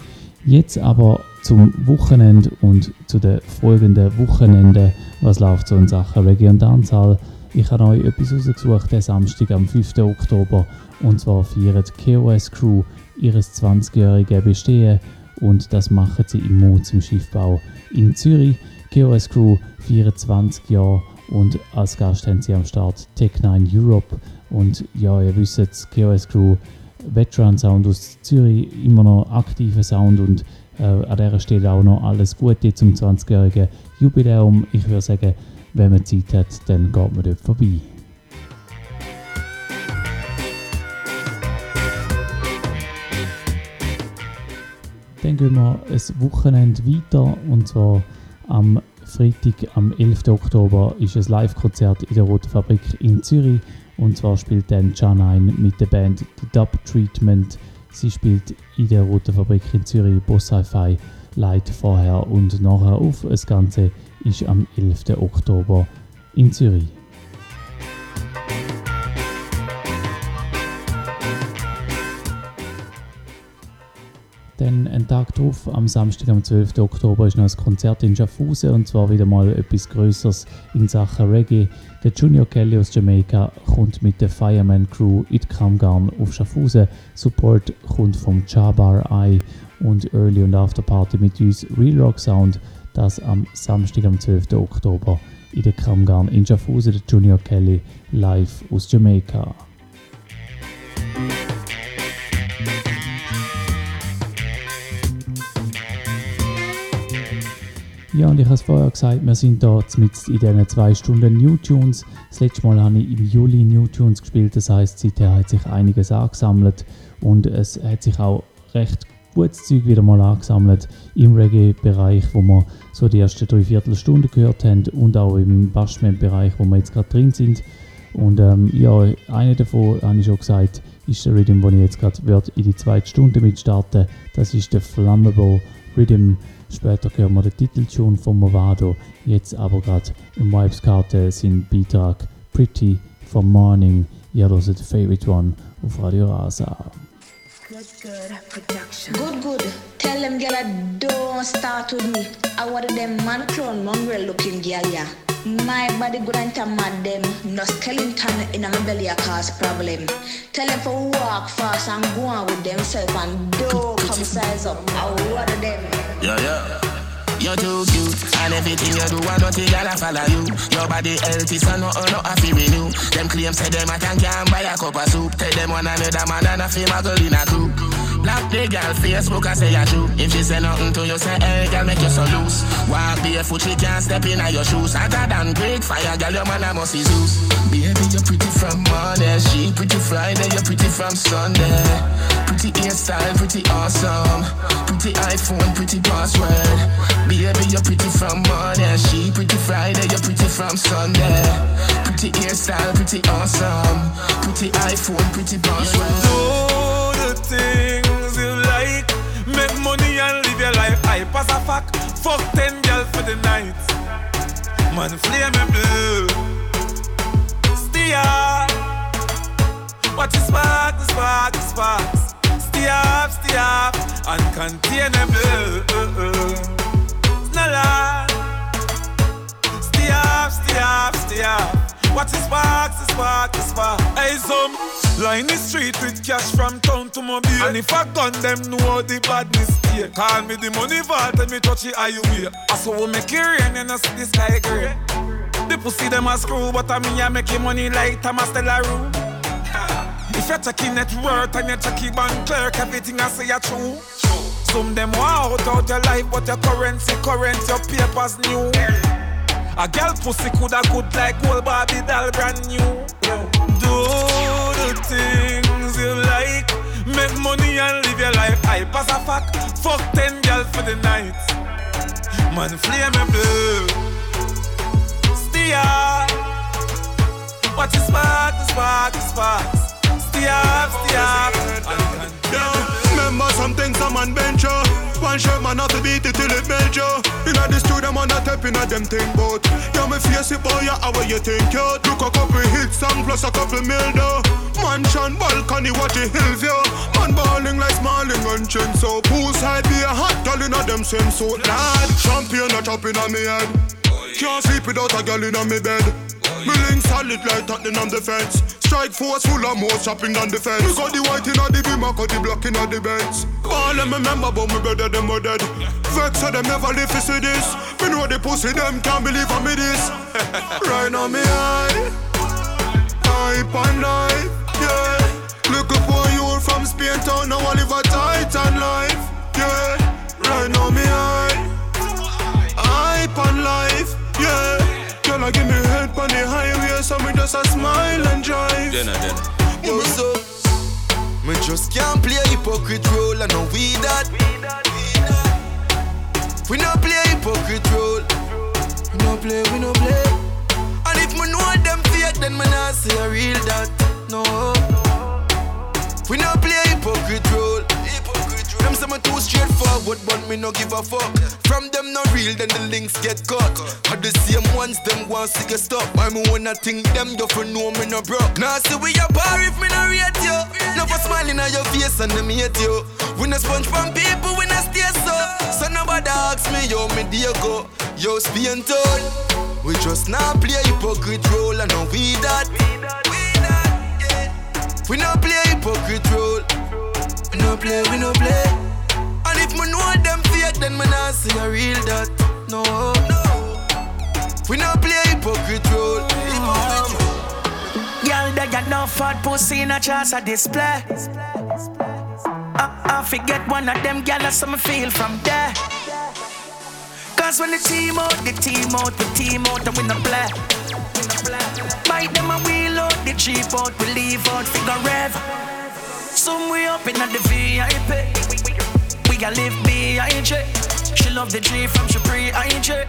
Jetzt aber zum Wochenende und zu den folgenden Wochenenden, was läuft so in Sachen Reggae und Dancehall. Ich habe euch etwas rausgesucht, den Samstag am 5. Oktober. Und zwar feiert die KOS Crew ihres 20-jährige Bestehen und das machen sie im Mut im Schiffbau in Zürich. KOS Crew 24 Jahre und als Gast haben sie am Start Tech9 Europe. Und ja, ihr wisst, die KOS Crew Veteran Sound aus Zürich, immer noch aktiver Sound und äh, an dieser Stelle auch noch alles Gute zum 20-jährigen Jubiläum. Ich würde sagen, wenn man Zeit hat, dann geht man dort vorbei. Dann gehen wir ein Wochenende weiter und zwar am Freitag, am 11. Oktober, ist ein Live-Konzert in der Roten Fabrik in Zürich. Und zwar spielt dann Janine mit der Band The Dub Treatment. Sie spielt in der Roten Fabrik in Zürich Boss Hi-Fi Light vorher und nachher auf. Das Ganze ist am 11. Oktober in Zürich. Dann einen Tag darauf, am Samstag, am 12. Oktober, ist noch ein Konzert in Schaffhausen und zwar wieder mal etwas Größeres in Sachen Reggae. Der Junior Kelly aus Jamaika kommt mit der Fireman Crew in Kramgarn auf Schaffhausen. Support kommt vom Chabar Eye und Early und After Party mit uns Real Rock Sound. Das am Samstag, am 12. Oktober in der Kramgarn in Schaffhausen. Der Junior Kelly live aus Jamaika. Ja, und ich habe es vorher gesagt, wir sind da mit in diesen zwei Stunden New Tunes. Das letzte Mal habe ich im Juli New Tunes gespielt, das heißt, seither hat sich einiges angesammelt und es hat sich auch recht gutes Zeug wieder mal angesammelt im Reggae-Bereich, wo wir so die ersten drei Viertelstunden gehört haben und auch im Bashment-Bereich, wo wir jetzt gerade drin sind. Und ähm, ja, eine davon, habe ich schon gesagt, ist der Rhythm, den ich jetzt gerade in die zweite Stunde mit starten Das ist der Flammable Rhythm Später hören wir den Titeltune von Movado. Jetzt aber gerade im Vibes-Karte sein Beitrag Pretty for Morning. Ihr hört Favorite One auf Radio Rasa. Good, good, Good, good. Tell them, girl, don't start with me. I want them man clone, mongrel looking girl, yeah. My body good and mad them. No skeleton in a belly a cause problem. Tell them for walk fast and go on with themself and don't come size up. I water them. Yeah, yeah. You're too cute, and everything you do, I don't think I'll follow you. Your body healthy, so no, oh, no, I feel renew. Them claims say them I can not buy a cup of soup. Tell them one another man and I feel girl in a crew. Black the girl Facebook, I say I do. If she say nothing to you, say, hey, girl, make you so loose. Walk barefoot, she can't step in your shoes. Hotter than great fire, girl, your man, I must be Zeus. Baby, you're pretty from Monday. She pretty Friday, you're pretty from Sunday. Pretty hairstyle, pretty awesome. Pretty iPhone, pretty password. Baby, you're pretty from Monday. She pretty Friday, you're pretty from Sunday. Pretty hairstyle, pretty awesome. Pretty iPhone, pretty password. Do the thing as a fact. Fuck ten girls for the night. Man, flame me blue. Up. Watch the spark, the spark, the sparks. Stay up, stay up. Not lie. Stay up, stay up, stay up. Watch the sparks, the spark, the spark. Hey, some line the street with cash from town to mobile. And if I gun them, know the badness here. Call me the money vault and me touch it highway. I saw we make it rain and I see the sky gray. The pussy them a screw, but I mean I make money like Thomas room. If you're checking net and you're checking bank clerk, everything I say are true. Some them want out out your life, but your currency current, your papers new. A girl pussy coulda good like old Barbie doll brand new. Do the things you like, make money and live your life. I pass a fact, fuck ten girls for the night. Man, flame me blue. Stay up. Watch the spark, the spark, the up, stay up. Remember some things a man venture. One shirt man have to beat it till it melt you. Inna the studio man a tap inna them thing bout. Yeah me face it boy, yeah how you think you? Look a couple hit song plus a couple mil though. Mansion balcony watch the hill view. Man balling like smiling and chin so. Poolside be a hot girl inna them swimsuit lad. Champion a chop inna me head. Can't sleep without a girl inna me bed. Me link solid like Tottenham defense. Strike force full of more shopping than defense. Me got the white inna the beam, I got the black inna the Benz. All them remember but me brother them were dead. Vex so them never live to see this. Me know the pussy them can't believe I me this. right now me high, hype and life, yeah. Look up for you from Spain town, now I live a titan life, yeah. Right now me high, hype and life. So me just a smile and drive. Then, then. Yo, so me just can't play hypocrite role. I know we that. We not play hypocrite role. We no play, we no play. And if me know them fake, then me not say a real that. No. We not play hypocrite role. Say me too straightforward, but me no give a fuck. From them no real, then the links get cut. Are the same ones them want to get stuck. Why me wanna think them you for know me no broke. Now see we a bar if me no rate you. No for smiling on your face and them hate you. We no sponge from people, we no stay so. So nobody ask me yo me dear go. Yo Spain town. We just now play hypocrite role and know we that. We no play hypocrite role. We no play, we no play. And if me know them fake, then me not see a real that. No, we no play hypocrite role. Girl, they got no fat pussy in a chance of display. I, I forget one of them girl, that's me feel from there. Cause when the team out, the team out, the team out, and we no play. Bite them and wheel out, the cheap out, we leave out, figure rev. Some way up in the VIP. A live behind it. She love the G from she pre-IJ.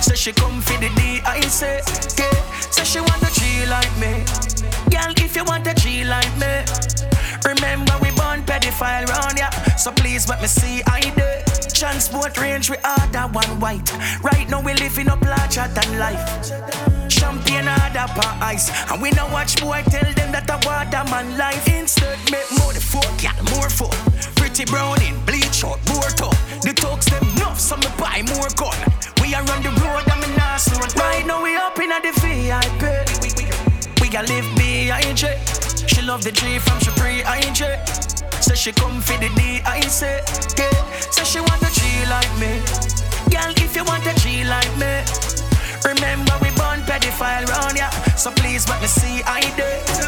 Say she come for the D, I say. Yeah. Say she want a G like me. Girl, if you want a G like me. Remember we born pedophile round ya. So please let me see I do. Transport range we order one white. Right now we living up larger than life. Champagne order per ice. And we no watch boy tell them that a water man life. Instead, make more the fuck, yeah, more fuck. Pretty brown in bleach out, more top. The talks them enough, buy more gun. We are on the road, I'm in Right now we up in the VIP. We got live behind it. She love the G from she pre-IJ. Say she come for the D, I say. Yeah. Say she want a G like me. Girl, if you want a G like me. Remember we born pedophile round ya. So please let me see I did.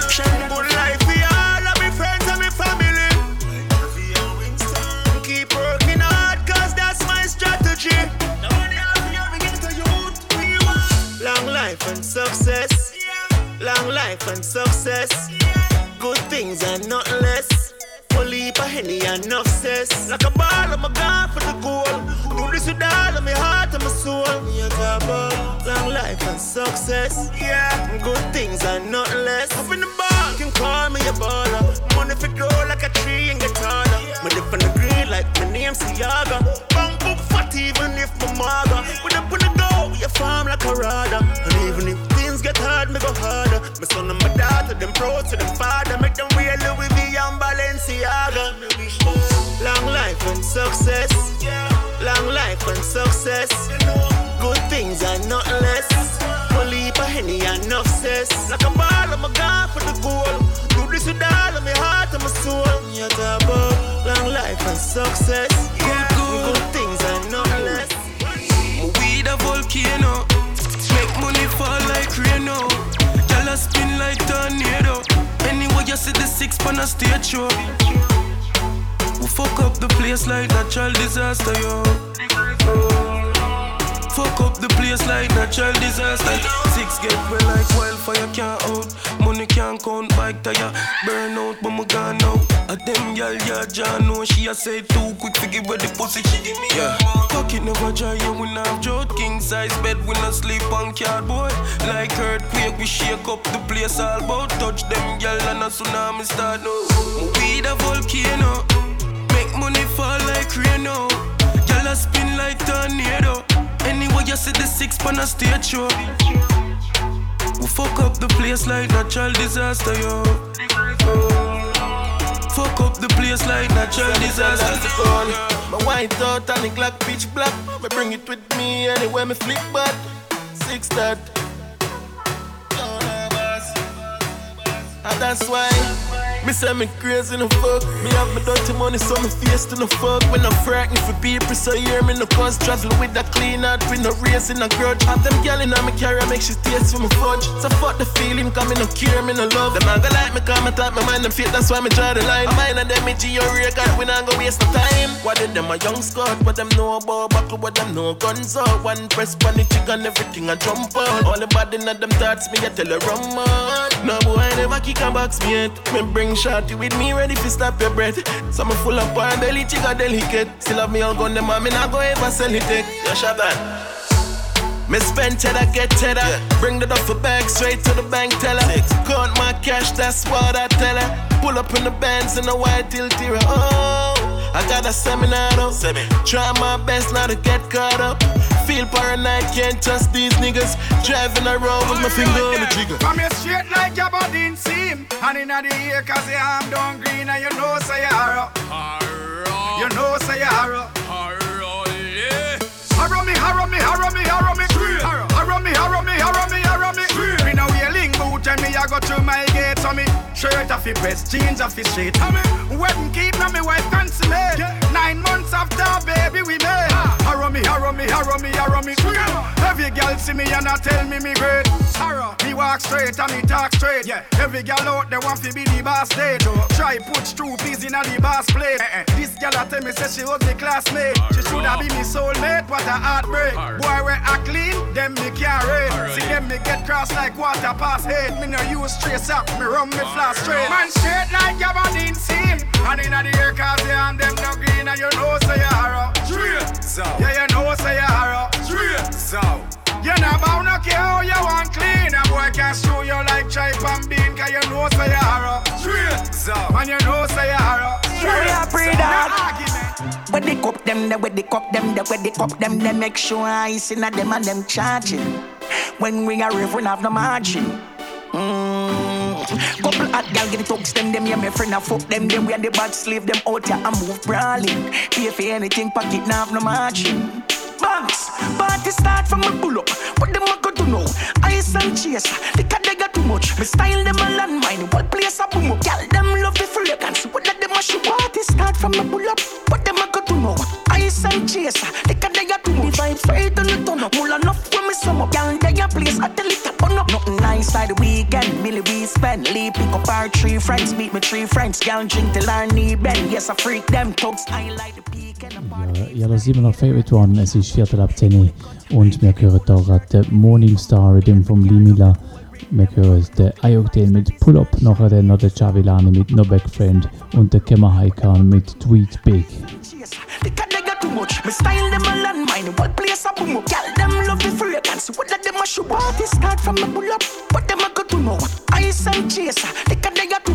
Life and success. Long life and success. Good things and not less. Only a henny and enough cess. Like a ball, I'm a gone for the goal. Do this with all of my heart and my soul. Long life and success. Yeah, good things and not less. Up in the ball, you can call me a baller. Money for grow like a tree and get taller. Me dip on the green like my name's Siaga. Bang book fat even if my maga. Farm like a. And even if things get hard, me go harder. My son and my daughter, them to them father. Make them wear Louis V and Balenciaga. Long life and success. Long life and success. Good things and not less. Only a henny and enough cess. Like a ball, I'm a gone for the goal. Do this with all of my heart and my soul. Long life and success. Spin like tornado. Anyway, you see the six pan a stage show. We fuck up the place like natural disaster, yo. Fuck up the place like natural disaster. Six get well like wildfire can't out. Money can't count bike tire. Burn out, but me gone now. A them gal, yeah, John know she a say too quick to give her the pussy. She give me yeah. Fuck it, never try you. We not joke. King size bed, we not sleep on cardboard. Like earthquake, we shake up the place all about. Touch them gal and a tsunami start now. We a volcano. Make money fall like rain now. Y'all a spin like tornado. Anyway, you see the six pan a stage show. We fuck up the place like natural disaster, yo. Fuck up the place like natural disaster. My white out and the clock pitch black. Me bring it with me anywhere me flick back. Six that. And that's why Me say me crazy no fuck. Me have me dirty money, so me face to no fuck. When I'm frightened for people, so hear me no cause travel with a clean heart, with no raising a grudge. Have them gal in me carry, I make she taste for me fudge. So fuck the feeling, come me no care, me no love. Them a go like me, come me type my mind, them fake, that's why me draw the line. Mine and them me G or God, we not go waste no time. What did them a young squad, what them know about buckle, what them know guns out. One press on the chicken, everything I jump on. All the bad in them thoughts, me I tell her run man. No boy, I never kick a box me yet. Me bring shorty with me, ready to stop your breath. So me full up on belly, chica delicate. Still have me all gun, them me not go ever sell it. Eh? Yeah, Shaban. Me spend cheddar, get cheddar. Yeah. Bring the duffel bag straight to the bank teller. Six. Count my cash, that's what I tell her. Pull up in the bands in a white tiltira. Oh, I got a seminar though. Semi. Try my best not to get caught up. Feel paranoid, can't trust these niggas. Driving around with my finger on the trigger. Come here straight like your body in seam. And in the ear, cause your arm down green and you know say you're You know say you're Harrow me, harrow me, harrow me, harrow me. Harrow me, harrow me, harrow me, harrow me. Me now wheeling boot and me I go to my gate. So me shirt off the breast, jeans off the street. Wedding keep now me wife consummate. Nine months after baby we made. Harrow me, harrow me, harrow me, harrow me. Every girl see me and I tell me me great. Me walk straight and me talk straight. Yeah. Every girl out there want to be the boss state. Try put true peas in a the boss plate. Eh. This girl I tell me say she was the classmate. She should have been me soulmate. What a heartbreak. Boy we act clean, them me can't rate. See them me get cross like water pass head. Me no use trace up, me run me flash straight. Man straight like your body scene. And in the air cause they and them no green and you know say you are Straight. So. Yeah you know say you are Straight. So. You know about no care how you want clean. A boy can show you like tripe and bean, cause you know say you are Straight. So. And you know say you are Straight. Yeah, pre that. When they cup them, they when they cup them, they when they cup them, they make sure I see na them and them charging. When we are we have no margin. Mm. Couple hot gal get it up, stem them, yeah, my friend, I fuck them, them, we are the bad slave, them out here, I move brawling. Pay for anything, pocket, now no margin. Banks, party start from a pull up. What them a go to know? Ice and chase, the cat they got too much. Me style them a landmine, what place a boom up. Gal them love the fragrance, what that them a show. Party start from a pull up. What them a know? Ice and chase, the cat they got too much. The vibe straight on the turn up, mull enough when me sum up. Gal they a place, I tell it on up. Nothing nice side the weekend, Millie we spend. Lee pick up our three friends, meet me three friends. Gal drink till our knee bend. Yes I freak them thugs, I like the peak and the Ja, das immer noch Favorite One. Es ist Viertel ab 10 und wir hören da gerade den Morningstar Rhythm vom Limila. Wir hören den Ayokdale mit Pull Up, nachher der Chavilani mit No Back Friend und der Kema Haikan mit Tweet Big. Too much.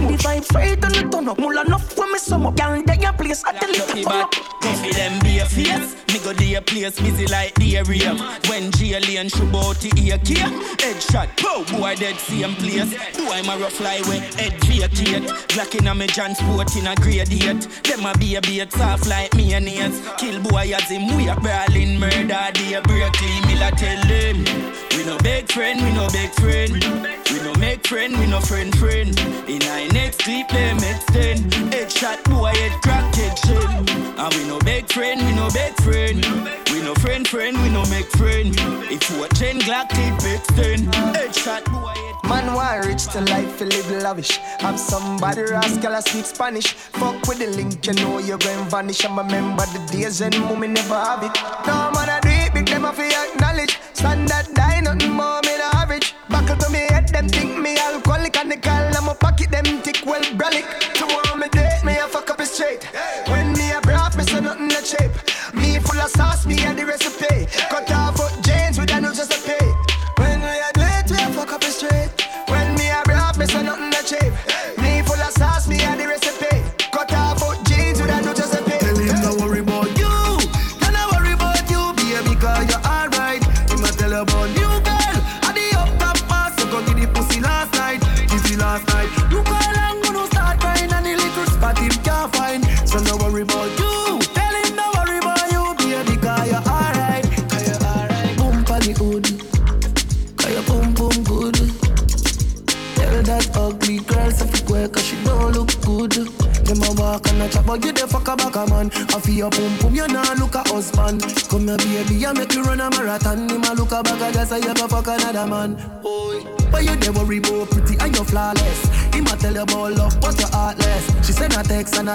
They. Vibe straight on the turn up. Mull enough when me sum up. They a place. I tell it to up. Coffee them be a face. Me go to a place busy like the area. When shoot out the ear care. Headshot. Boy dead same place. Boy my rough fly way. Head vacate. Black in a me John sport in a grade eight. Them a be a bait soft like mayonnaise. Kill boy as him we a brawling murder. A break clean. Miller tell them. We no big friend. We no big friend. We no make friend. We no friend friend. In our next sleep them extend. Headshot boy head crack head shell. And we no big friend, we no big friend. We no friend, friend, we no make friend. If you a chain Glock, keep extend. Headshot boy. Man want rich to life, to live lavish. Have somebody rascal I speak Spanish. Fuck with the link, you know you're going vanish. I'm a member the days and mommy never have it. No man I do it, big them feel acknowledge. Standard die, nothing more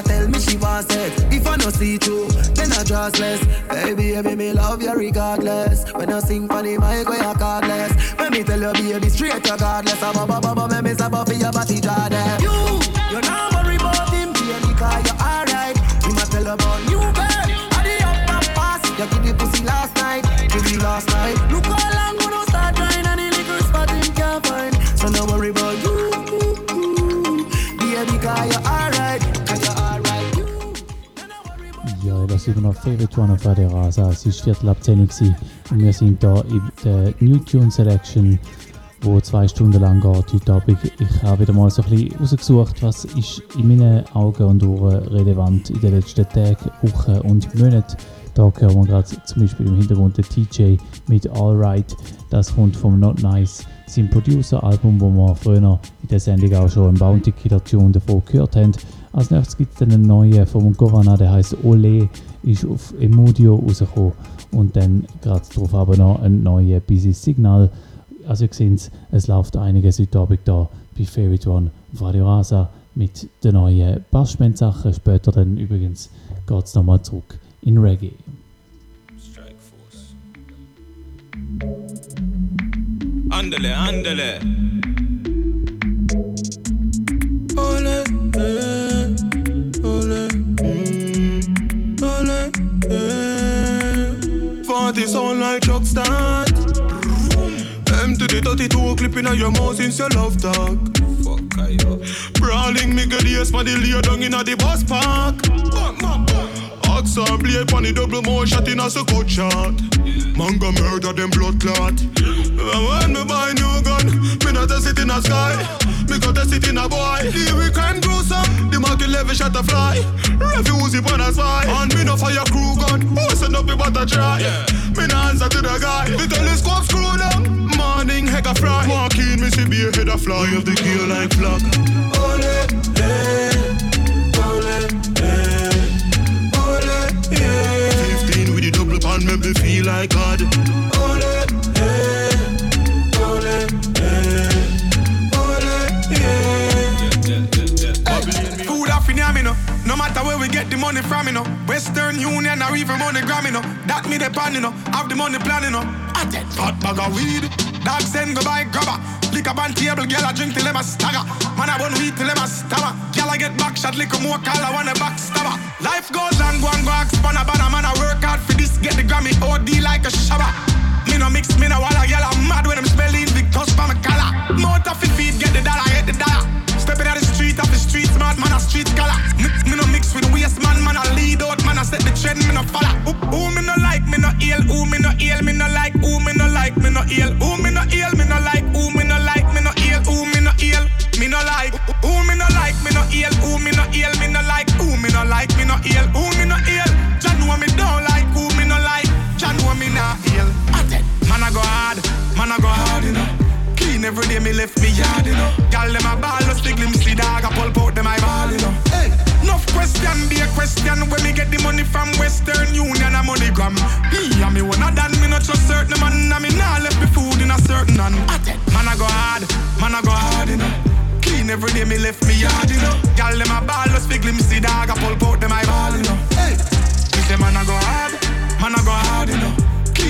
tell me ist immer noch Favorite One auf Radio Rasa. Es war Viertel ab 10 Uhr und wir sind hier in der New Tune Selection, wo zwei Stunden lang geht heute Abend. Ich habe wieder mal so ein bisschen rausgesucht, was ist in meinen Augen und Ohren relevant in den letzten Tagen, Wochen und Monaten. Da hören wir gerade zum Beispiel im Hintergrund den TJ mit Alright. Das kommt vom Not Nice, sein Producer-Album, wo wir früher in der Sendung auch schon einen Bounty Killer Tune davon gehört haben. Als nächstes gibt es einen neuen vom Govana, der heißt Ole, ist auf Emudio rausgekommen. Und dann gerade darauf aber noch ein neuer Busy Signal. Also ihr seht, es läuft einiges heute Abend da bei Favorite One Rasa mit den neuen Bassband-Sachen. Später dann übrigens geht es nochmal zurück in Reggae. Andele, andele. Ole, Party sound like truck start. M to the 32 clipping on your mouth since your love talk. Fuck I up. Brawling me good ears for the lay down in the bus park. Axe and blade pon the double shot in a so good shot. Man go murder them blood clot. And when me buy new gun, me not test it in a sky. Me go test it in a boy. The weekend gruesome, the market level shot a fly. Refuse it on a spy. And me no fire crew gun. Who send up the butter try? Me no answer to the guy. The telescope screw them. Morning heck a fry. Walk in, me see be a head a fly of the gear like flock. Ole, eh, 15 with the double make me feel like God. Ole, eh, no. Matter where we get the money from, you know. Western Union or even MoneyGram, you know. That me the pan, you know. Have the money plan, you know. I take hot bag of weed. Dog send go buy grabber. Lick up on table, girl I drink till them a stagger. Man I want weed till them a stabber. Girl I get back shot, lick more call I want a back stabber. Life goes on, go and go ask spanner, banner man I work hard for this, get the Grammy OD like a shabba. Me no mix, me no walla, girl I'm mad when I'm smelling big toss for my collar. Motor fi feet, get the dollar, get the dollar. Stepping out the street, off the street, smart man a street color. Me, me no mix with waste man, man I lead out, man I set the trend, me no follow. Who, who me no like, me no ill, who me no ill, me no like, who me no like, me no ill, who me no ill, me no like, who me no like, me no ill, who me no ill, me no like, who me no like, me no ill, who me no ill, me no like, who me no like, me no ill, who me no ill. Jah know me don't like, who me no like, Jah know me not ill. Go hard, man I go hard, you know. Clean every day, me left me yard, you know. Gal them a ball, stick them see dog, I pull out them ball, you know. Hey, enough question be a question when me get the money from Western Union and MoneyGram. Me and me one done, me not trust certain man, and me nah left me food in a certain hand. Man I go hard, man I go hard, you know. Clean every day, me left me yard, you know. Gal them a ball, stick them see dog, I pull out them ball, you know. Hey, me say man I go hard, man I go hard, you know.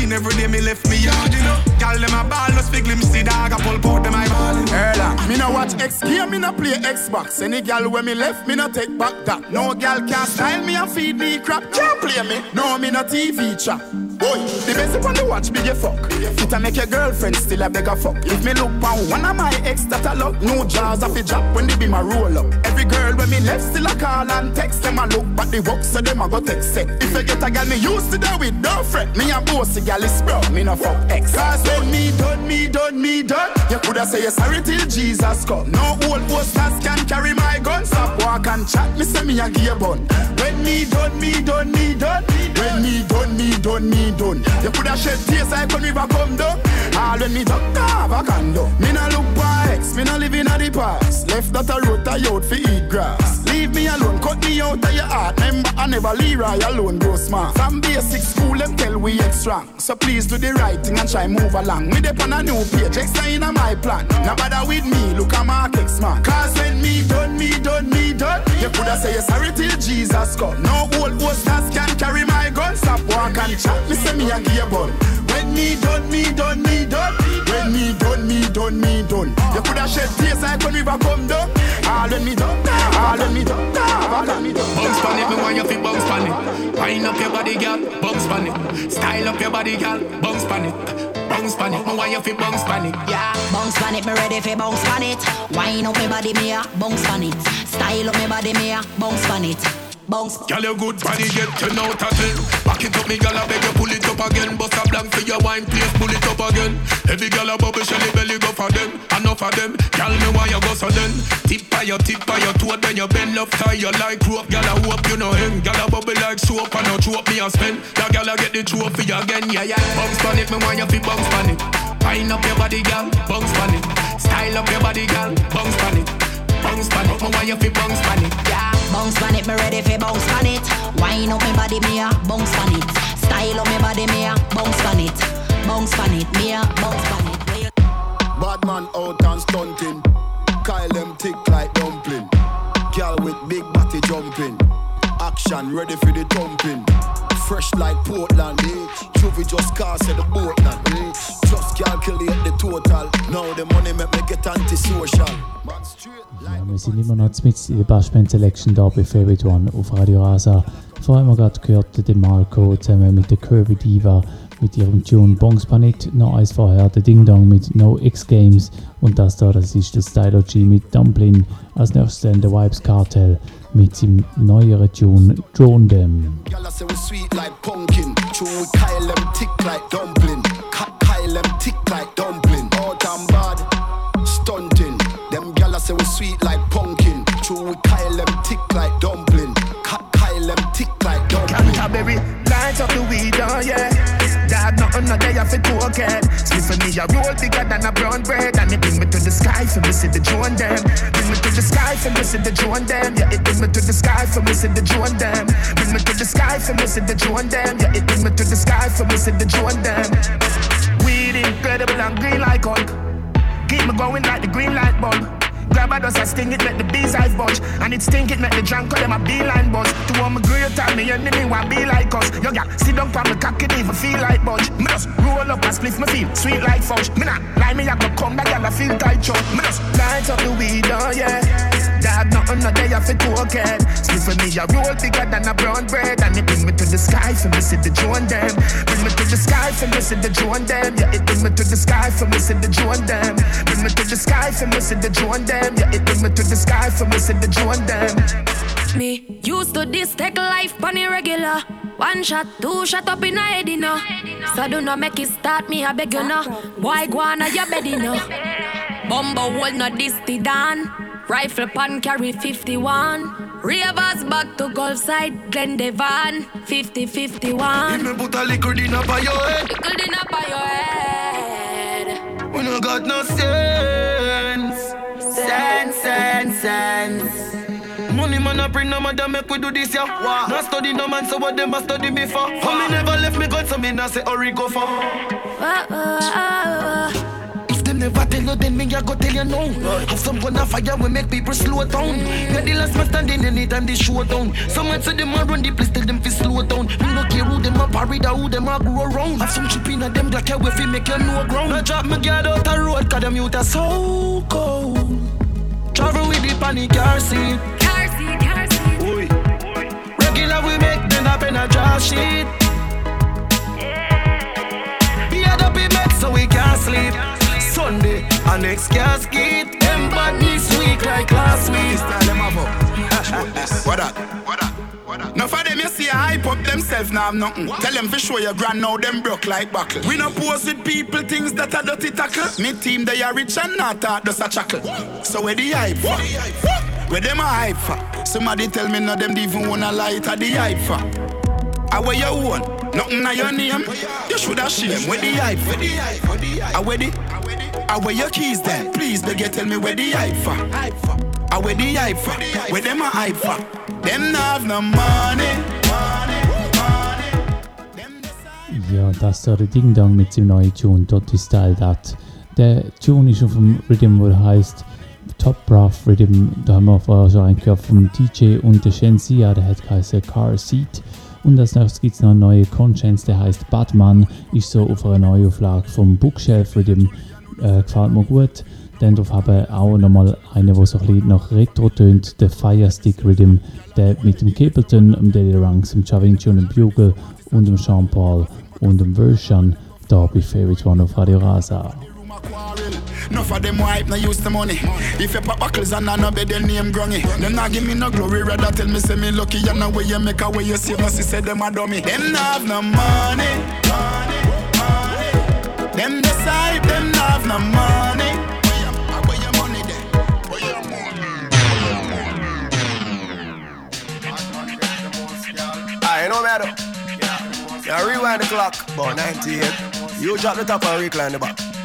Clean every day, me left me yard, you know. Gal them a ball, no speak lim see dog, I pull out them I ball. Erla, me no watch X game, me no play Xbox. Any gal when me left, me no take back that. No gal can style me and feed me crap. Can't play me. No, me no TV chap. Boy, the best upon the watch be your fuck. It a make your girlfriend still a beg a fuck. If me look on one of my ex that I love, no jaws off a drop when they be my roll up. Every girl when me left still a call and text them a look, but the work so them a go text set. If I get a gal me used to that with no fret. Me a boss a gal is bro, me no fuck ex. Cause when me done, me done, me done. You coulda say you sorry till Jesus come. No old posters can carry my gun. Stop walk and chat, me say me a gear bun. When me done, me done, me done. When me done, me done, me done. You coulda shed tears like when river come down. All when me duck have a condo. Me no look ex, me no live in a the past. Left that a road I out for eat grass. I never leave Leroy alone go smart. From basic school, them tell we strong. So please do the right thing and try move along. Me dep on a new page, explain on my plan. Now bother with me, look at my X man. Cause when me done, me done, me done. You coulda say you sorry till Jesus come. No old posters can carry my gun. Stop walk and chat. Me say me a gear bun. When me done, me done, me done. When me done, me done, me done. You coulda shed tears like when river come down. All when me done, all when me done, all when me done. Bounce pan it, me want you fi bounce pan it. Wind up your body, girl, bounce pan it. Style up your body, girl, bounce pan it. Bounce pan it, me want you fi bounce pan it. Yeah, bounce pan it, me ready fi bounce pan it. Wind up me body, me a bounce pan it. Style up me body, me a bounce pan it. Bounce. Girl, your good body get ten out of ten. Back it up, me girl, I beg you pull it up again. Bust a blank for your wine, please pull it up again. Every girl a bubble, shelly belly go for them. Enough of them, girl, me why you go so then. Tip by your tip by your toe, then you bend love tie you like rope. Girl, I hope you know him. Girl, a bubble like soap, and no choke me a spend. That girl, I get the trophy again, yeah yeah. Bounce pan it, me want you fi bounce pan it. Wind up your body, girl, bounce pan it. Style up your body, girl, bounce pan it. Bounce pan it, me want you fi bounce pan it. Yeah, bounce pan it, me ready fi bounce pan it. Wind up me body, me a bounce pan it. Style up me body, me a bounce pan it. Bounce pan it, me a bounce pan it. Bad man out and stunting. Kyle them thick like dumpling. Girl with big body jumping. Action ready for the thumping. Fresh like Portland, eh? Juvie just cast at the Portland, eh? Just calculate the total. Now the money make me get antisocial. Ja, wir sind immer noch mit in der Bassband Selection da bei Favorite One auf Radio Rasa. Vorher haben wir gerade gehört, den Marco zusammen mit der Kirby Diva mit ihrem Tune Bongs Panit. Noch eins vorher, der Ding Dong mit No X Games. Und das da, das ist der Stylo G mit Dumpling. Als nächstes dann der Vibes Cartel mit seinem neueren Tune Drone Them. Kyle. Dad, nothing no day off it token. Split for me, a roll bigger than a brown bread. And it bring me to the sky for me, see the drone them. Bring me to the sky for me, see the drone them. Yeah, it bring me to the sky for me, see the drone them. Bring me to the sky for me, see the drone them. Yeah, it bring me to the sky for me, see the drone them. Weed incredible and green like Hulk. Keep me going like the green light bulb. Grab a dust, I sting it, make the bees eyes budge. And it stink it, make the drunk them a beeline buzz. To all my great time, me enemy want be like us. Yo, yeah, sit down for me cock it even feel like budge. Me just roll up and spliff me feel sweet like fudge. Me not lie, me I go come back and I feel tight chop. Me just light up the weed, oh yeah. Dad, nothing no day off it cocaine. Split for me, a roll bigger than a brown bread. And it bring me to the sky for me, see the drone them. Bring me to the sky for me, see the drone them. Yeah, it bring me to the sky for me, see the drone them. Bring me to the sky for me, see the drone them. Yeah, it bring me to the sky for me, see the drone them. Me used to this take life on irregular. One shot, two shot up in a head, you know. So do not make it start me, I beg you know. Boy, go on your bed, you know. Bumbo hold no this the dan. Rifle pan carry 51. Ravers back to Gulf side, Glen Devon, 50 51. Me put a liquor dinner by your head. Liquor dinner by your head. We no got no sense. Sense, sense, sense. Money man a bring no matter make we do this yeah. Wow. Not study no man so what them a study before. For me never left me God so me not say hurry go for. Uh, uh, If them never tell you then me I go tell you no. Have some gun a fire we make people slow down. Are the last man standing anytime they show down. Some man say them a run the place tell them fi slow down. Me no care who them a parry or who them a grow around. Have some chip in a them black hair we fi make you know ground. No drop me guard out the road 'cause them youth are so cold. Travel with the panic car seat. Car seat, car seat. Oi. Regular we make them up in a draw sheet. Be a dopey bed so we can't sleep. Sunday, our next casket. Them bad this week like last week. What that? What that? Now for them you see a hype up themselves now have nothing. Tell them for sure your grand now them broke like buckle. We no pose with people things that are dirty tackle. Me team they are rich and not hard just a chuckle. So where the hype for? Where them a hype for? Somebody tell me no them even wanna light at the hype for. I wear your own, nothing I your name. You should have shame. Where the hype? Where the hype? Where the hype? I wear the. I wear your keys then. Please, they get tell me where the hype for. I wear the hype for. Where them a hype for? Them not have no money. Ja, das war der Ding Dong mit seinem neuen Tune, Dotti Style Dat. Der Tune ist auf dem Rhythm, der heißt Top Rough Rhythm. Da haben wir vorher schon einen gehört vom DJ und der Shenzia, der hat geheißen Car Seat. Und als nächstes gibt es noch eine neue Conscience, der heißt Batman. Ist so auf einer Neuauflage vom Bookshelf Rhythm. Äh, gefällt mir gut. Dann drauf haben auch nochmal eine, die so ein bisschen nach Retro tönt, der Firestick Rhythm, der mit dem Capleton, dem Daily Ranks, dem Chavinci und dem Bugle und dem Jean Paul und dem Version da bei Favorite One auf Radio Rasa. Enough of them wipe, no use the money. If you pop buckles and I know be their name grungy. Them not give me no glory, rather tell me say me lucky. And the way you make a way you no see say them a dummy. Them not have no money, money, money. Them decide them not have no money. Where your money there? Where your money? I no matter. Yeah, rewind the clock, about 98. You drop the top and recline the back.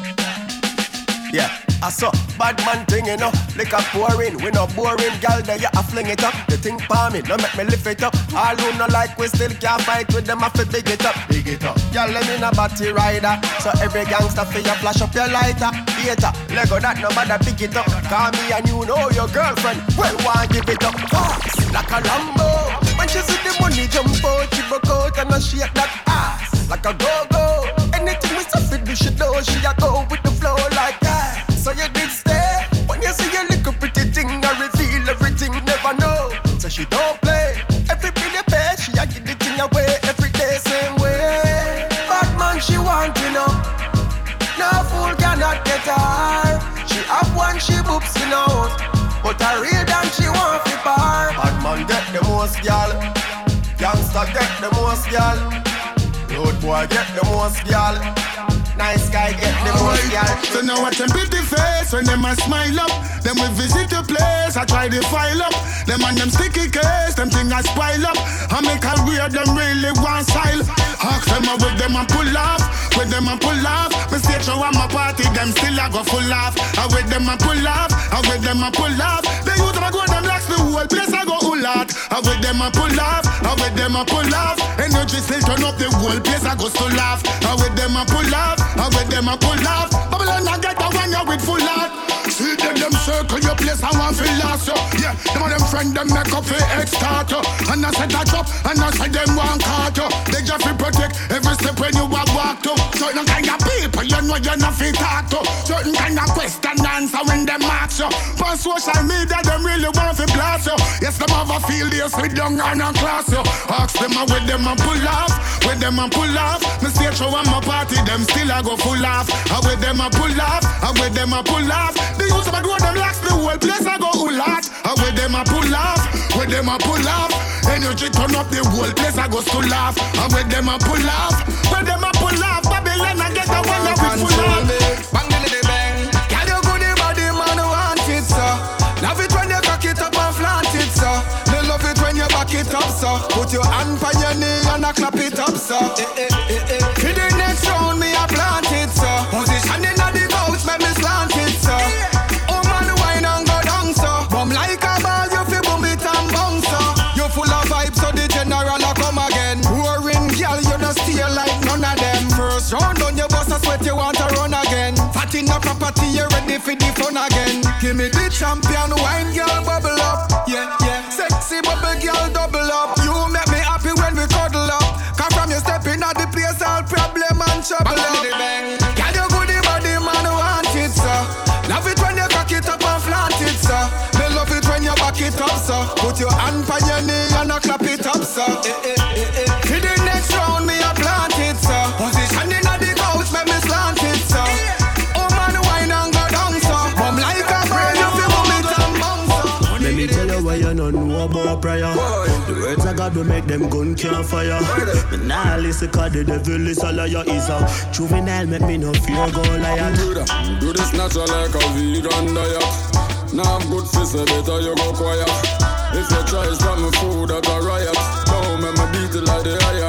Yeah, I saw bad man thing, you know. Liquor pouring, we no boring, gal. There you a fling it up. The thing me, no make me lift it up. All who no like, we still can't fight with them. I fi big it up, big it up. Gal, let me no batty rider. So every gangster fi you flash up your lighter. Theater, Lego that no matter pick it up. Call me and you know your girlfriend. Well, why give it up? Fast, like a Lambo. When she see the money jump out, she broke out and I shake that ass like a go-go. Anything we say do, she know she a go with the flow like that. So you did stay when you see a little pretty thing, I reveal everything, never know. So she don't play. Every bill you pay, she a give the thing away every day, same way. Bad man, she want you know. No fool cannot get her. She have one, she boops in out. But a real damn, she want fi bar. Bad man get the most gal. Gangsta get the most gal. Boy get the most gal. Nice guy get the most gal. So now I can beat the face when them a smile up. Them we visit the place, I try to file up. Them and them sticky case, them thing I spile up. I make a weird, them really want style. Ask them out with them and pull off, with them and pull off. Me stage show my party, them still I go full off. I with them and pull off, I with them and pull off. They use them and go them locks the whole place I go full out. I with them and pull off, I with them and pull off. Energy still turn up the whole place I go still laugh. I with them and pull off, I with them and pull off. Babylon I get the one you with full out. See them, them circle your place, I want feel lost, yo. Yeah, them and them friend, them make up for extort, yo. And I said that up, and I said them want caught, yo. They just protect every step when you walk, walk to. Certain kind of people, you know you're not fit talk to. Certain kind of question answer when them ask you. On social media, them really want to blast you. Yes, them have a field, they sit down and a class, yo. Ask them how with them and pull off, with them and pull off. Me stage show and my party, them still I go full off. I with them and pull off, I with them and pull off. The youth of my door, them locks the whole place I go out. I with them and pull off, with them and pull off. Energy turn up the whole place I go still laugh. I with them and pull off, with them and pull off. Babylon I get the one up with full off. Bang the bang. Can you go the body man want it, so? Love it when you cock it up and flaunt it, so. They love it when you back it up, so. Put your hand on your knee and I clap it up, so. Eh, eh. Property, you ready for the fun again. Give me the champion wine, girl, bubble up. Words of God will make them gun can't fire. But now listen, cause the devil is a liar. Is a juvenile, make me no fear. Do that. Do this natural like a vegan diet. Now I'm good for say better you go quiet. If you try stop me food at a riot, don't make me beat it like the riot.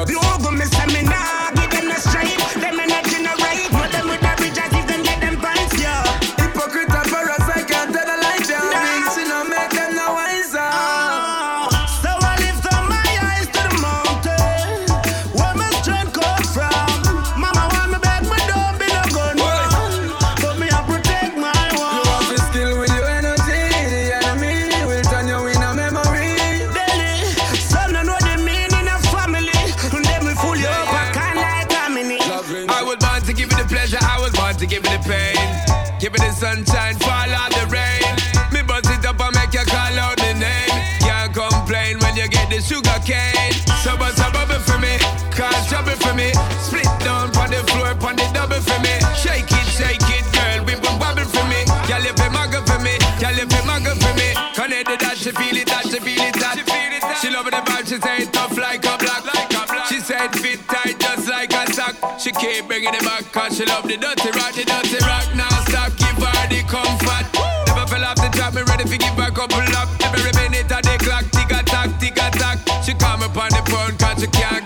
Bringing it back cause she love the dirty rock, the dirty rock. Now stop, give her the comfort. Never fell off the track, me ready to give her a couple up. Every minute of the clock, tick a tack, tick a tack. She come up on the phone cause she can't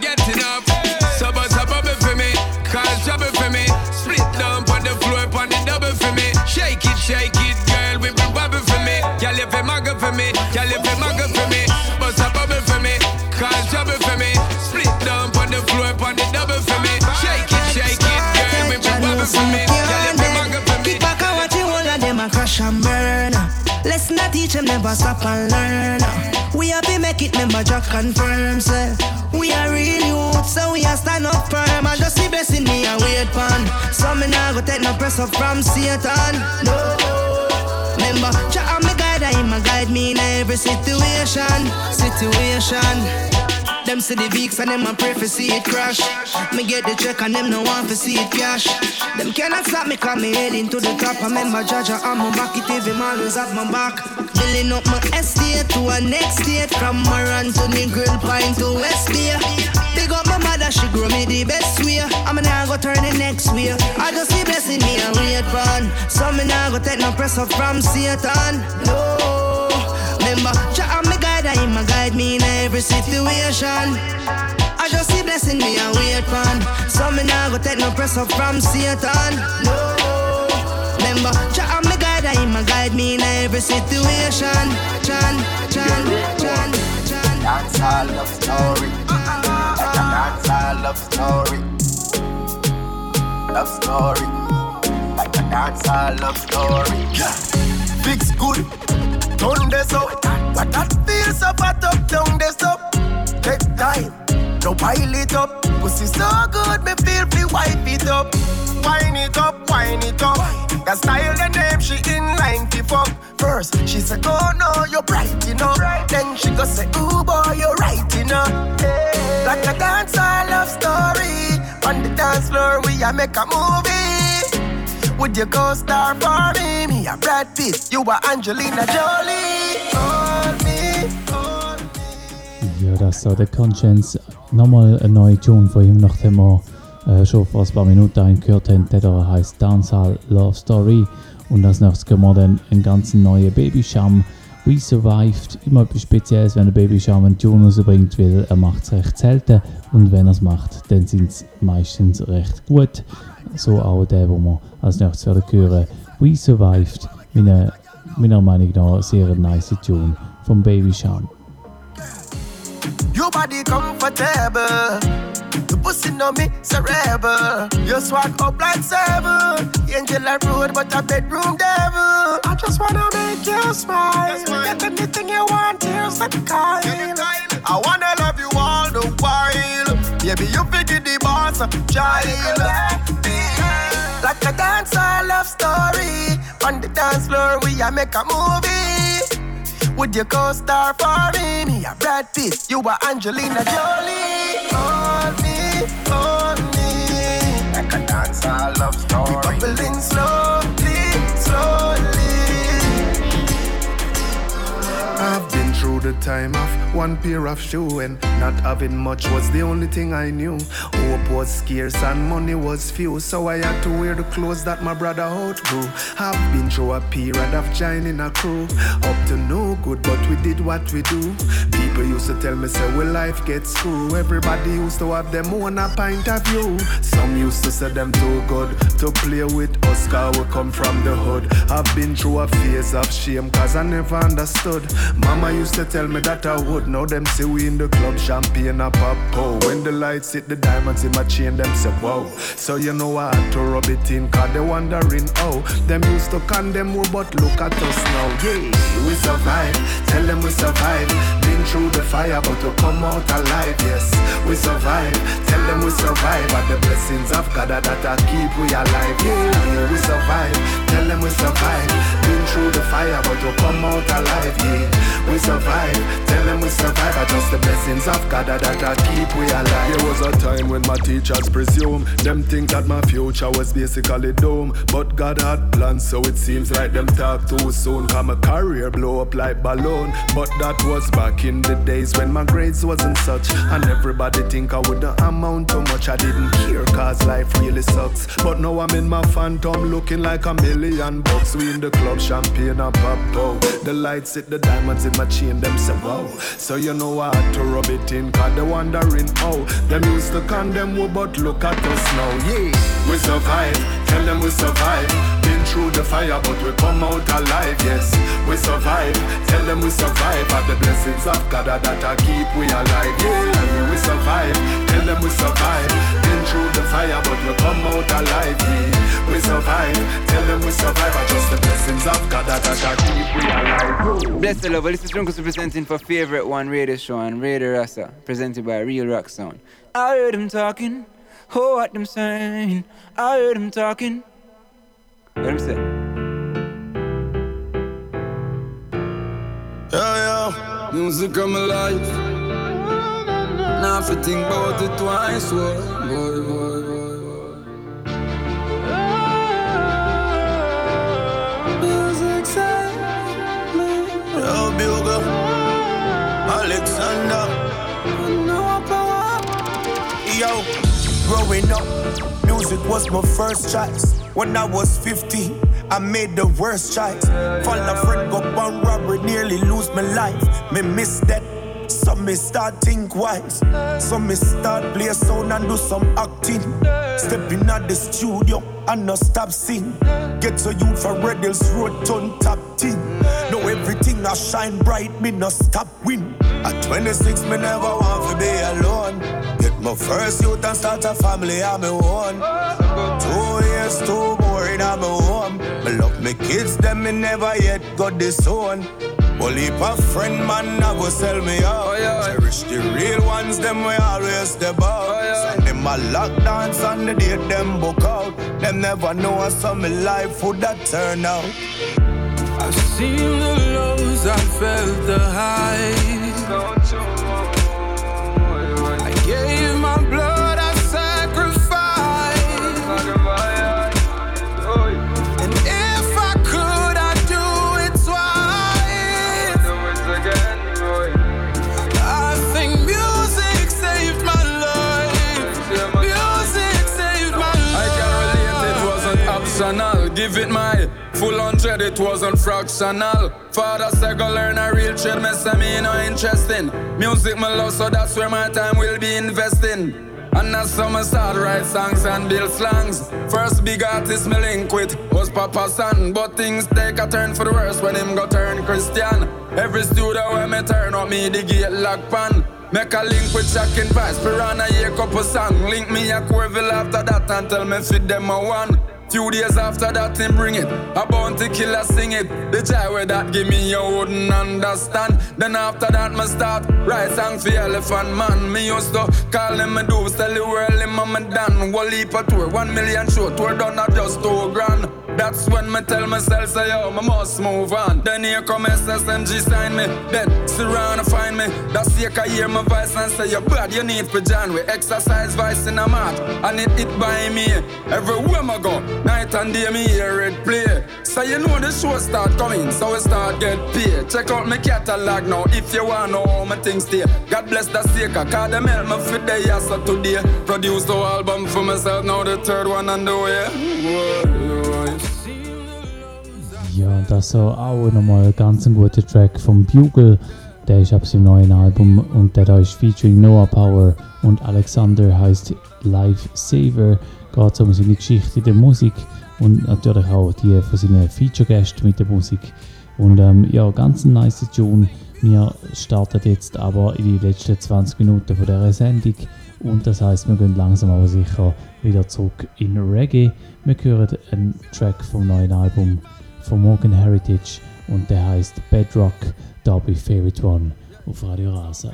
teach them, never stop and learn. We have to make it, remember Jack confirm, say. We are real youth, so we are stand up firm. And just see blessing me and wait pan. So me nah go take no press up from Satan. No. Remember, Jah and me guide, I him a guide me in every situation. Situation. Them see the beaks and them a pray for see it crash. Me get the check and them no want to see it cash. Them cannot stop me cause me heading to the top. I remember Jaja on my back, it even always have my back. Building up my estate to a next state. From Moran to the grill pine to West Bay. Big up my mother, she grow me the best way. I'm now go turn the next way. I just see blessing me and wait for So me now go take no pressure from Satan. No. Remember, Jah me guide, I him guide me in every situation. I just see blessing me and wait for So me now go take no pressure from Satan. No. Remember, Jah me I him a guide me in every situation. Chan, chan, chan, chan. Dance all love story. Dance all love story. Love story. Like a dance all love story. Yeah. Fix good, turn this up. What that feels up, hot up, down this up. Take time, no pile it up. Pussy so good, me feel fi wipe it up. Wine it up, wine it up. The style, the name, she in line fi fuck. First, she say, oh no, you're bright, you know. Then she go say, ooh boy, you're right, know. Hey. Like a dance, I love story. On the dance floor, we a make a movie. Would you co-star for me? Me a Brad Pitt, you a Angelina Jolie. Hold me, hold Ja, das so der Konshens. Nochmal eine neue Tune von ihm, nachdem wir äh, schon vor ein paar Minuten gehört haben. Der da heißt Dancehall Love Story. Und als nächstes hören wir dann einen ganz neuen Babysham. We Survived. Immer etwas Spezielles, wenn ein Babysham einen Tune rausbringt, weil er macht es recht selten. Und wenn er es macht, dann sind es meistens recht gut. So auch der, wo wir als nächstes werden hören. We Survived. Meiner, meiner Meinung nach sehr nice Tune vom Babysham. Your body comfortable. The pussy know me cerebral. You swag up like seven. Angel like road, but a bedroom devil. I just wanna make you smile. Get anything you want, here's the kind. I wanna love you all the while. Baby, you figure the boss, child. Like a dance, love story. On the dance floor, we a make a movie. Would you co-star for me? Me a Brad Pitt, you a Angelina Jolie. Hold me, hold me. Like a dance all love story. We bubbling slowly, slowly. I've been through the time of one pair of shoe and not having much was the only thing I knew. Hope was scarce and money was few, so I had to wear the clothes that my brother outgrew. I've been through a period of joining a crew, up to no good, but we did what we do. People used to tell me, say, well, life gets screw. Everybody used to have them own a pint of view. Some used to say them too good to play with cause we come from the hood. I've been through a phase of shame, cause I never understood. Mama used to tell me that I would. Now them see we in the club, champagne a pop. Oh, when the lights hit the diamonds in my chain, them say wow. So you know I had to rub it in, cause they wondering oh. Them used to condemn we, but look at us now. Yeah, we survive. Tell them we survive. Been through the fire, but we come out alive. Yes, we survive. Tell them we survive. But the blessings of God that I keep we alive. Yeah, we survive. Tell them we survive. Been through the fire, but we come out alive. Yeah, we survive. Tell them we survive. But just the blessings of God that I keep we alive. There was a time when my teachers presume them think that my future was basically doomed, but God had plans, so it seems like them talk too soon. Cause my career blow up like balloon, but that was back in the days when my grades wasn't such, and everybody think I wouldn't amount to much. I didn't care, cause life really sucks. But now I'm in my phantom, looking like a million bucks. We in the club, champagne and pop oh. The lights hit the diamonds in my chain, them say wow. So you know I had to rub it in, cause they wondering how. Them used to condemn we, but look at us now, yeah. We survive, tell them we survive. Been through the fire, but we come out alive, yes. We survive, tell them we survive. But the blessings of God that I keep we alive, yeah. We survive, tell them we survive. Been through the fire, but we come out alive, yeah. We survive, tell them we survive. But just the blessings of God that I keep we alive. Bless the love. This is Drunkus presenting for Favorite One Radio Show and Radio Rasa, presented by Real Rock Sound. I heard him talking. Oh, what them saying? I heard him talking. What him say? Yeah, yeah, music of my life. Now if you think about it twice, boy, growing up, music was my first choice. When I was 15, I made the worst choice. Fall a friend, go on robbery, nearly lose my life. Me miss that. So me start think wise. So me start play sound and do some acting. Stepping at the studio and no stop sing. Get to you for Red Hills Road, turn top team. Everything I shine bright, me no stop win. At 26, me never want to be alone. Get my first youth and start a family on my own. Two years, two more in my home. Me love me kids, them me never yet got this own. Well, if a friend man I go sell me out. Oh, Cherish the real ones, them we always step out. Oh, Send them a lock dance on the date them book out. Them never know how some me life would that turn out. I've seen the lows, I've felt the highs. Hundred, it wasn't fractional. Father said go learn a real trade, me say me no interesting. Music me love, so that's where my time will be investing. And that's how I start write songs and build slangs. First big artist me link with was Papa San, but things take a turn for the worse when him go turn Christian. Every studio where me turn up me the gate lock pan. Make a link with Jack and Vice, Piranha, hear couple song. Link me a Corville after that and tell me fit them a one. Few days after that, him bring it. A bounty killer sing it. The joy where that give me, you wouldn't understand. Then after that, me start write song for Elephant Man. Me used to call him a do, tell the world him I'm a done. One leap a tour, one million show, tour done not just two grand. That's when me tell myself, say yo, me must move on. Then here come SSMG sign me. Then still round find me. That's here I hear my voice and say, you bad, you need for John. We exercise vice in a mat. And it hit by me. Everywhere I go, night and day me hear it play. So you know the show start coming, so we start get paid. Check out my catalog now if you want know how my things stay. God bless the Seeker, cause them help me fit the yes of today. Produce the album for myself, now the third one on the way. Ja, das so auch nochmal ein ganz guter Track vom Bugle. Der ist ab seinem neuen Album und der da ist featuring Noah Power und Alexander heißt Life Saver geht es um seine Geschichte der Musik und natürlich auch die von seinen Feature-Gästen mit der Musik. Und ähm, ja, ganz ein nice Tune. Wir starten jetzt aber in die letzten 20 Minuten von dieser Sendung und das heißt, wir gehen langsam aber sicher wieder zurück in Reggae. Wir hören einen Track vom neuen Album von Morgan Heritage und der heißt Bedrock, Derby Favorite One auf Radio Rasa.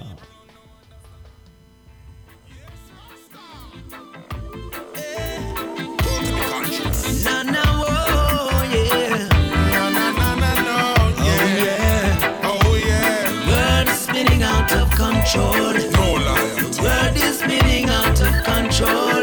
control. No liar. The world is spinning out of control.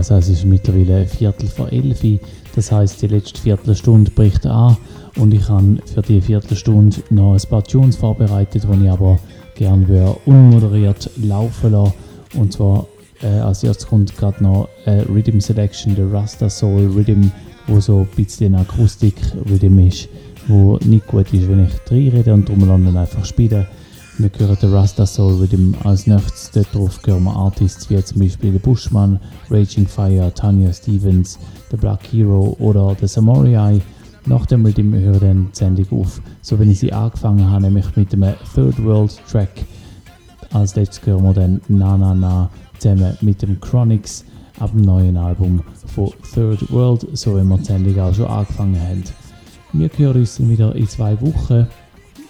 Radio Rasa. Es ist mittlerweile ein Viertel vor elf. Das heisst, die letzte Viertelstunde bricht an und ich habe für die Viertelstunde noch ein paar Tunes vorbereitet, die ich aber gerne unmoderiert laufen lassen. Und zwar äh, als erstes kommt gerade noch äh, Rhythm Selection, der Rasta Soul Rhythm, wo so ein bisschen Akustik-Rhythm ist, wo nicht gut ist, wenn ich reinrede und dann einfach spiele. Wir hören den Rasta Soul Rhythm als nächstes. Darauf hören wir Artists wie zum Beispiel der Bushman, Raging Fire, Tanya Stevens, The Black Hero oder The Samurai. Nach dem Rhythm hören wir die Sendung auf, so wenn ich sie angefangen habe, nämlich mit dem Third World Track. Als letztes hören wir dann Na Na Na zusammen mit dem Chronics ab dem neuen Album von Third World, so wie wir die Sendung auch schon angefangen haben. Wir hören uns wieder in zwei Wochen.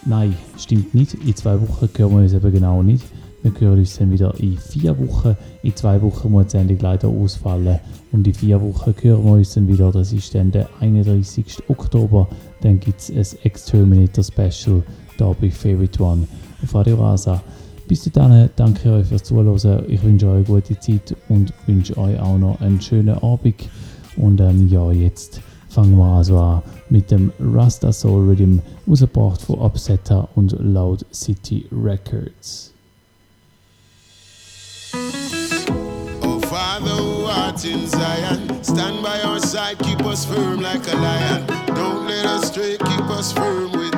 Nein, stimmt nicht. In zwei Wochen hören wir uns eben genau nicht. Wir hören uns dann wieder in vier Wochen. In zwei Wochen muss die Sendung leider ausfallen. Und in vier Wochen hören wir uns dann wieder. Das ist dann der 31. Oktober. Dann gibt es ein Exterminator Special da bei Favorite One auf Radio Rasa. Bis dahin danke euch fürs Zuhören. Ich wünsche euch eine gute Zeit und wünsche euch auch noch einen schönen Abend. Und ähm, ja, jetzt an mit dem Rasta Soul Rhythm, rausgebracht von Upsetter und Loud City Records. Oh, in Zion, stand by our side, keep us firm like a lion. Don't let us stray, keep us firm with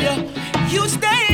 You stay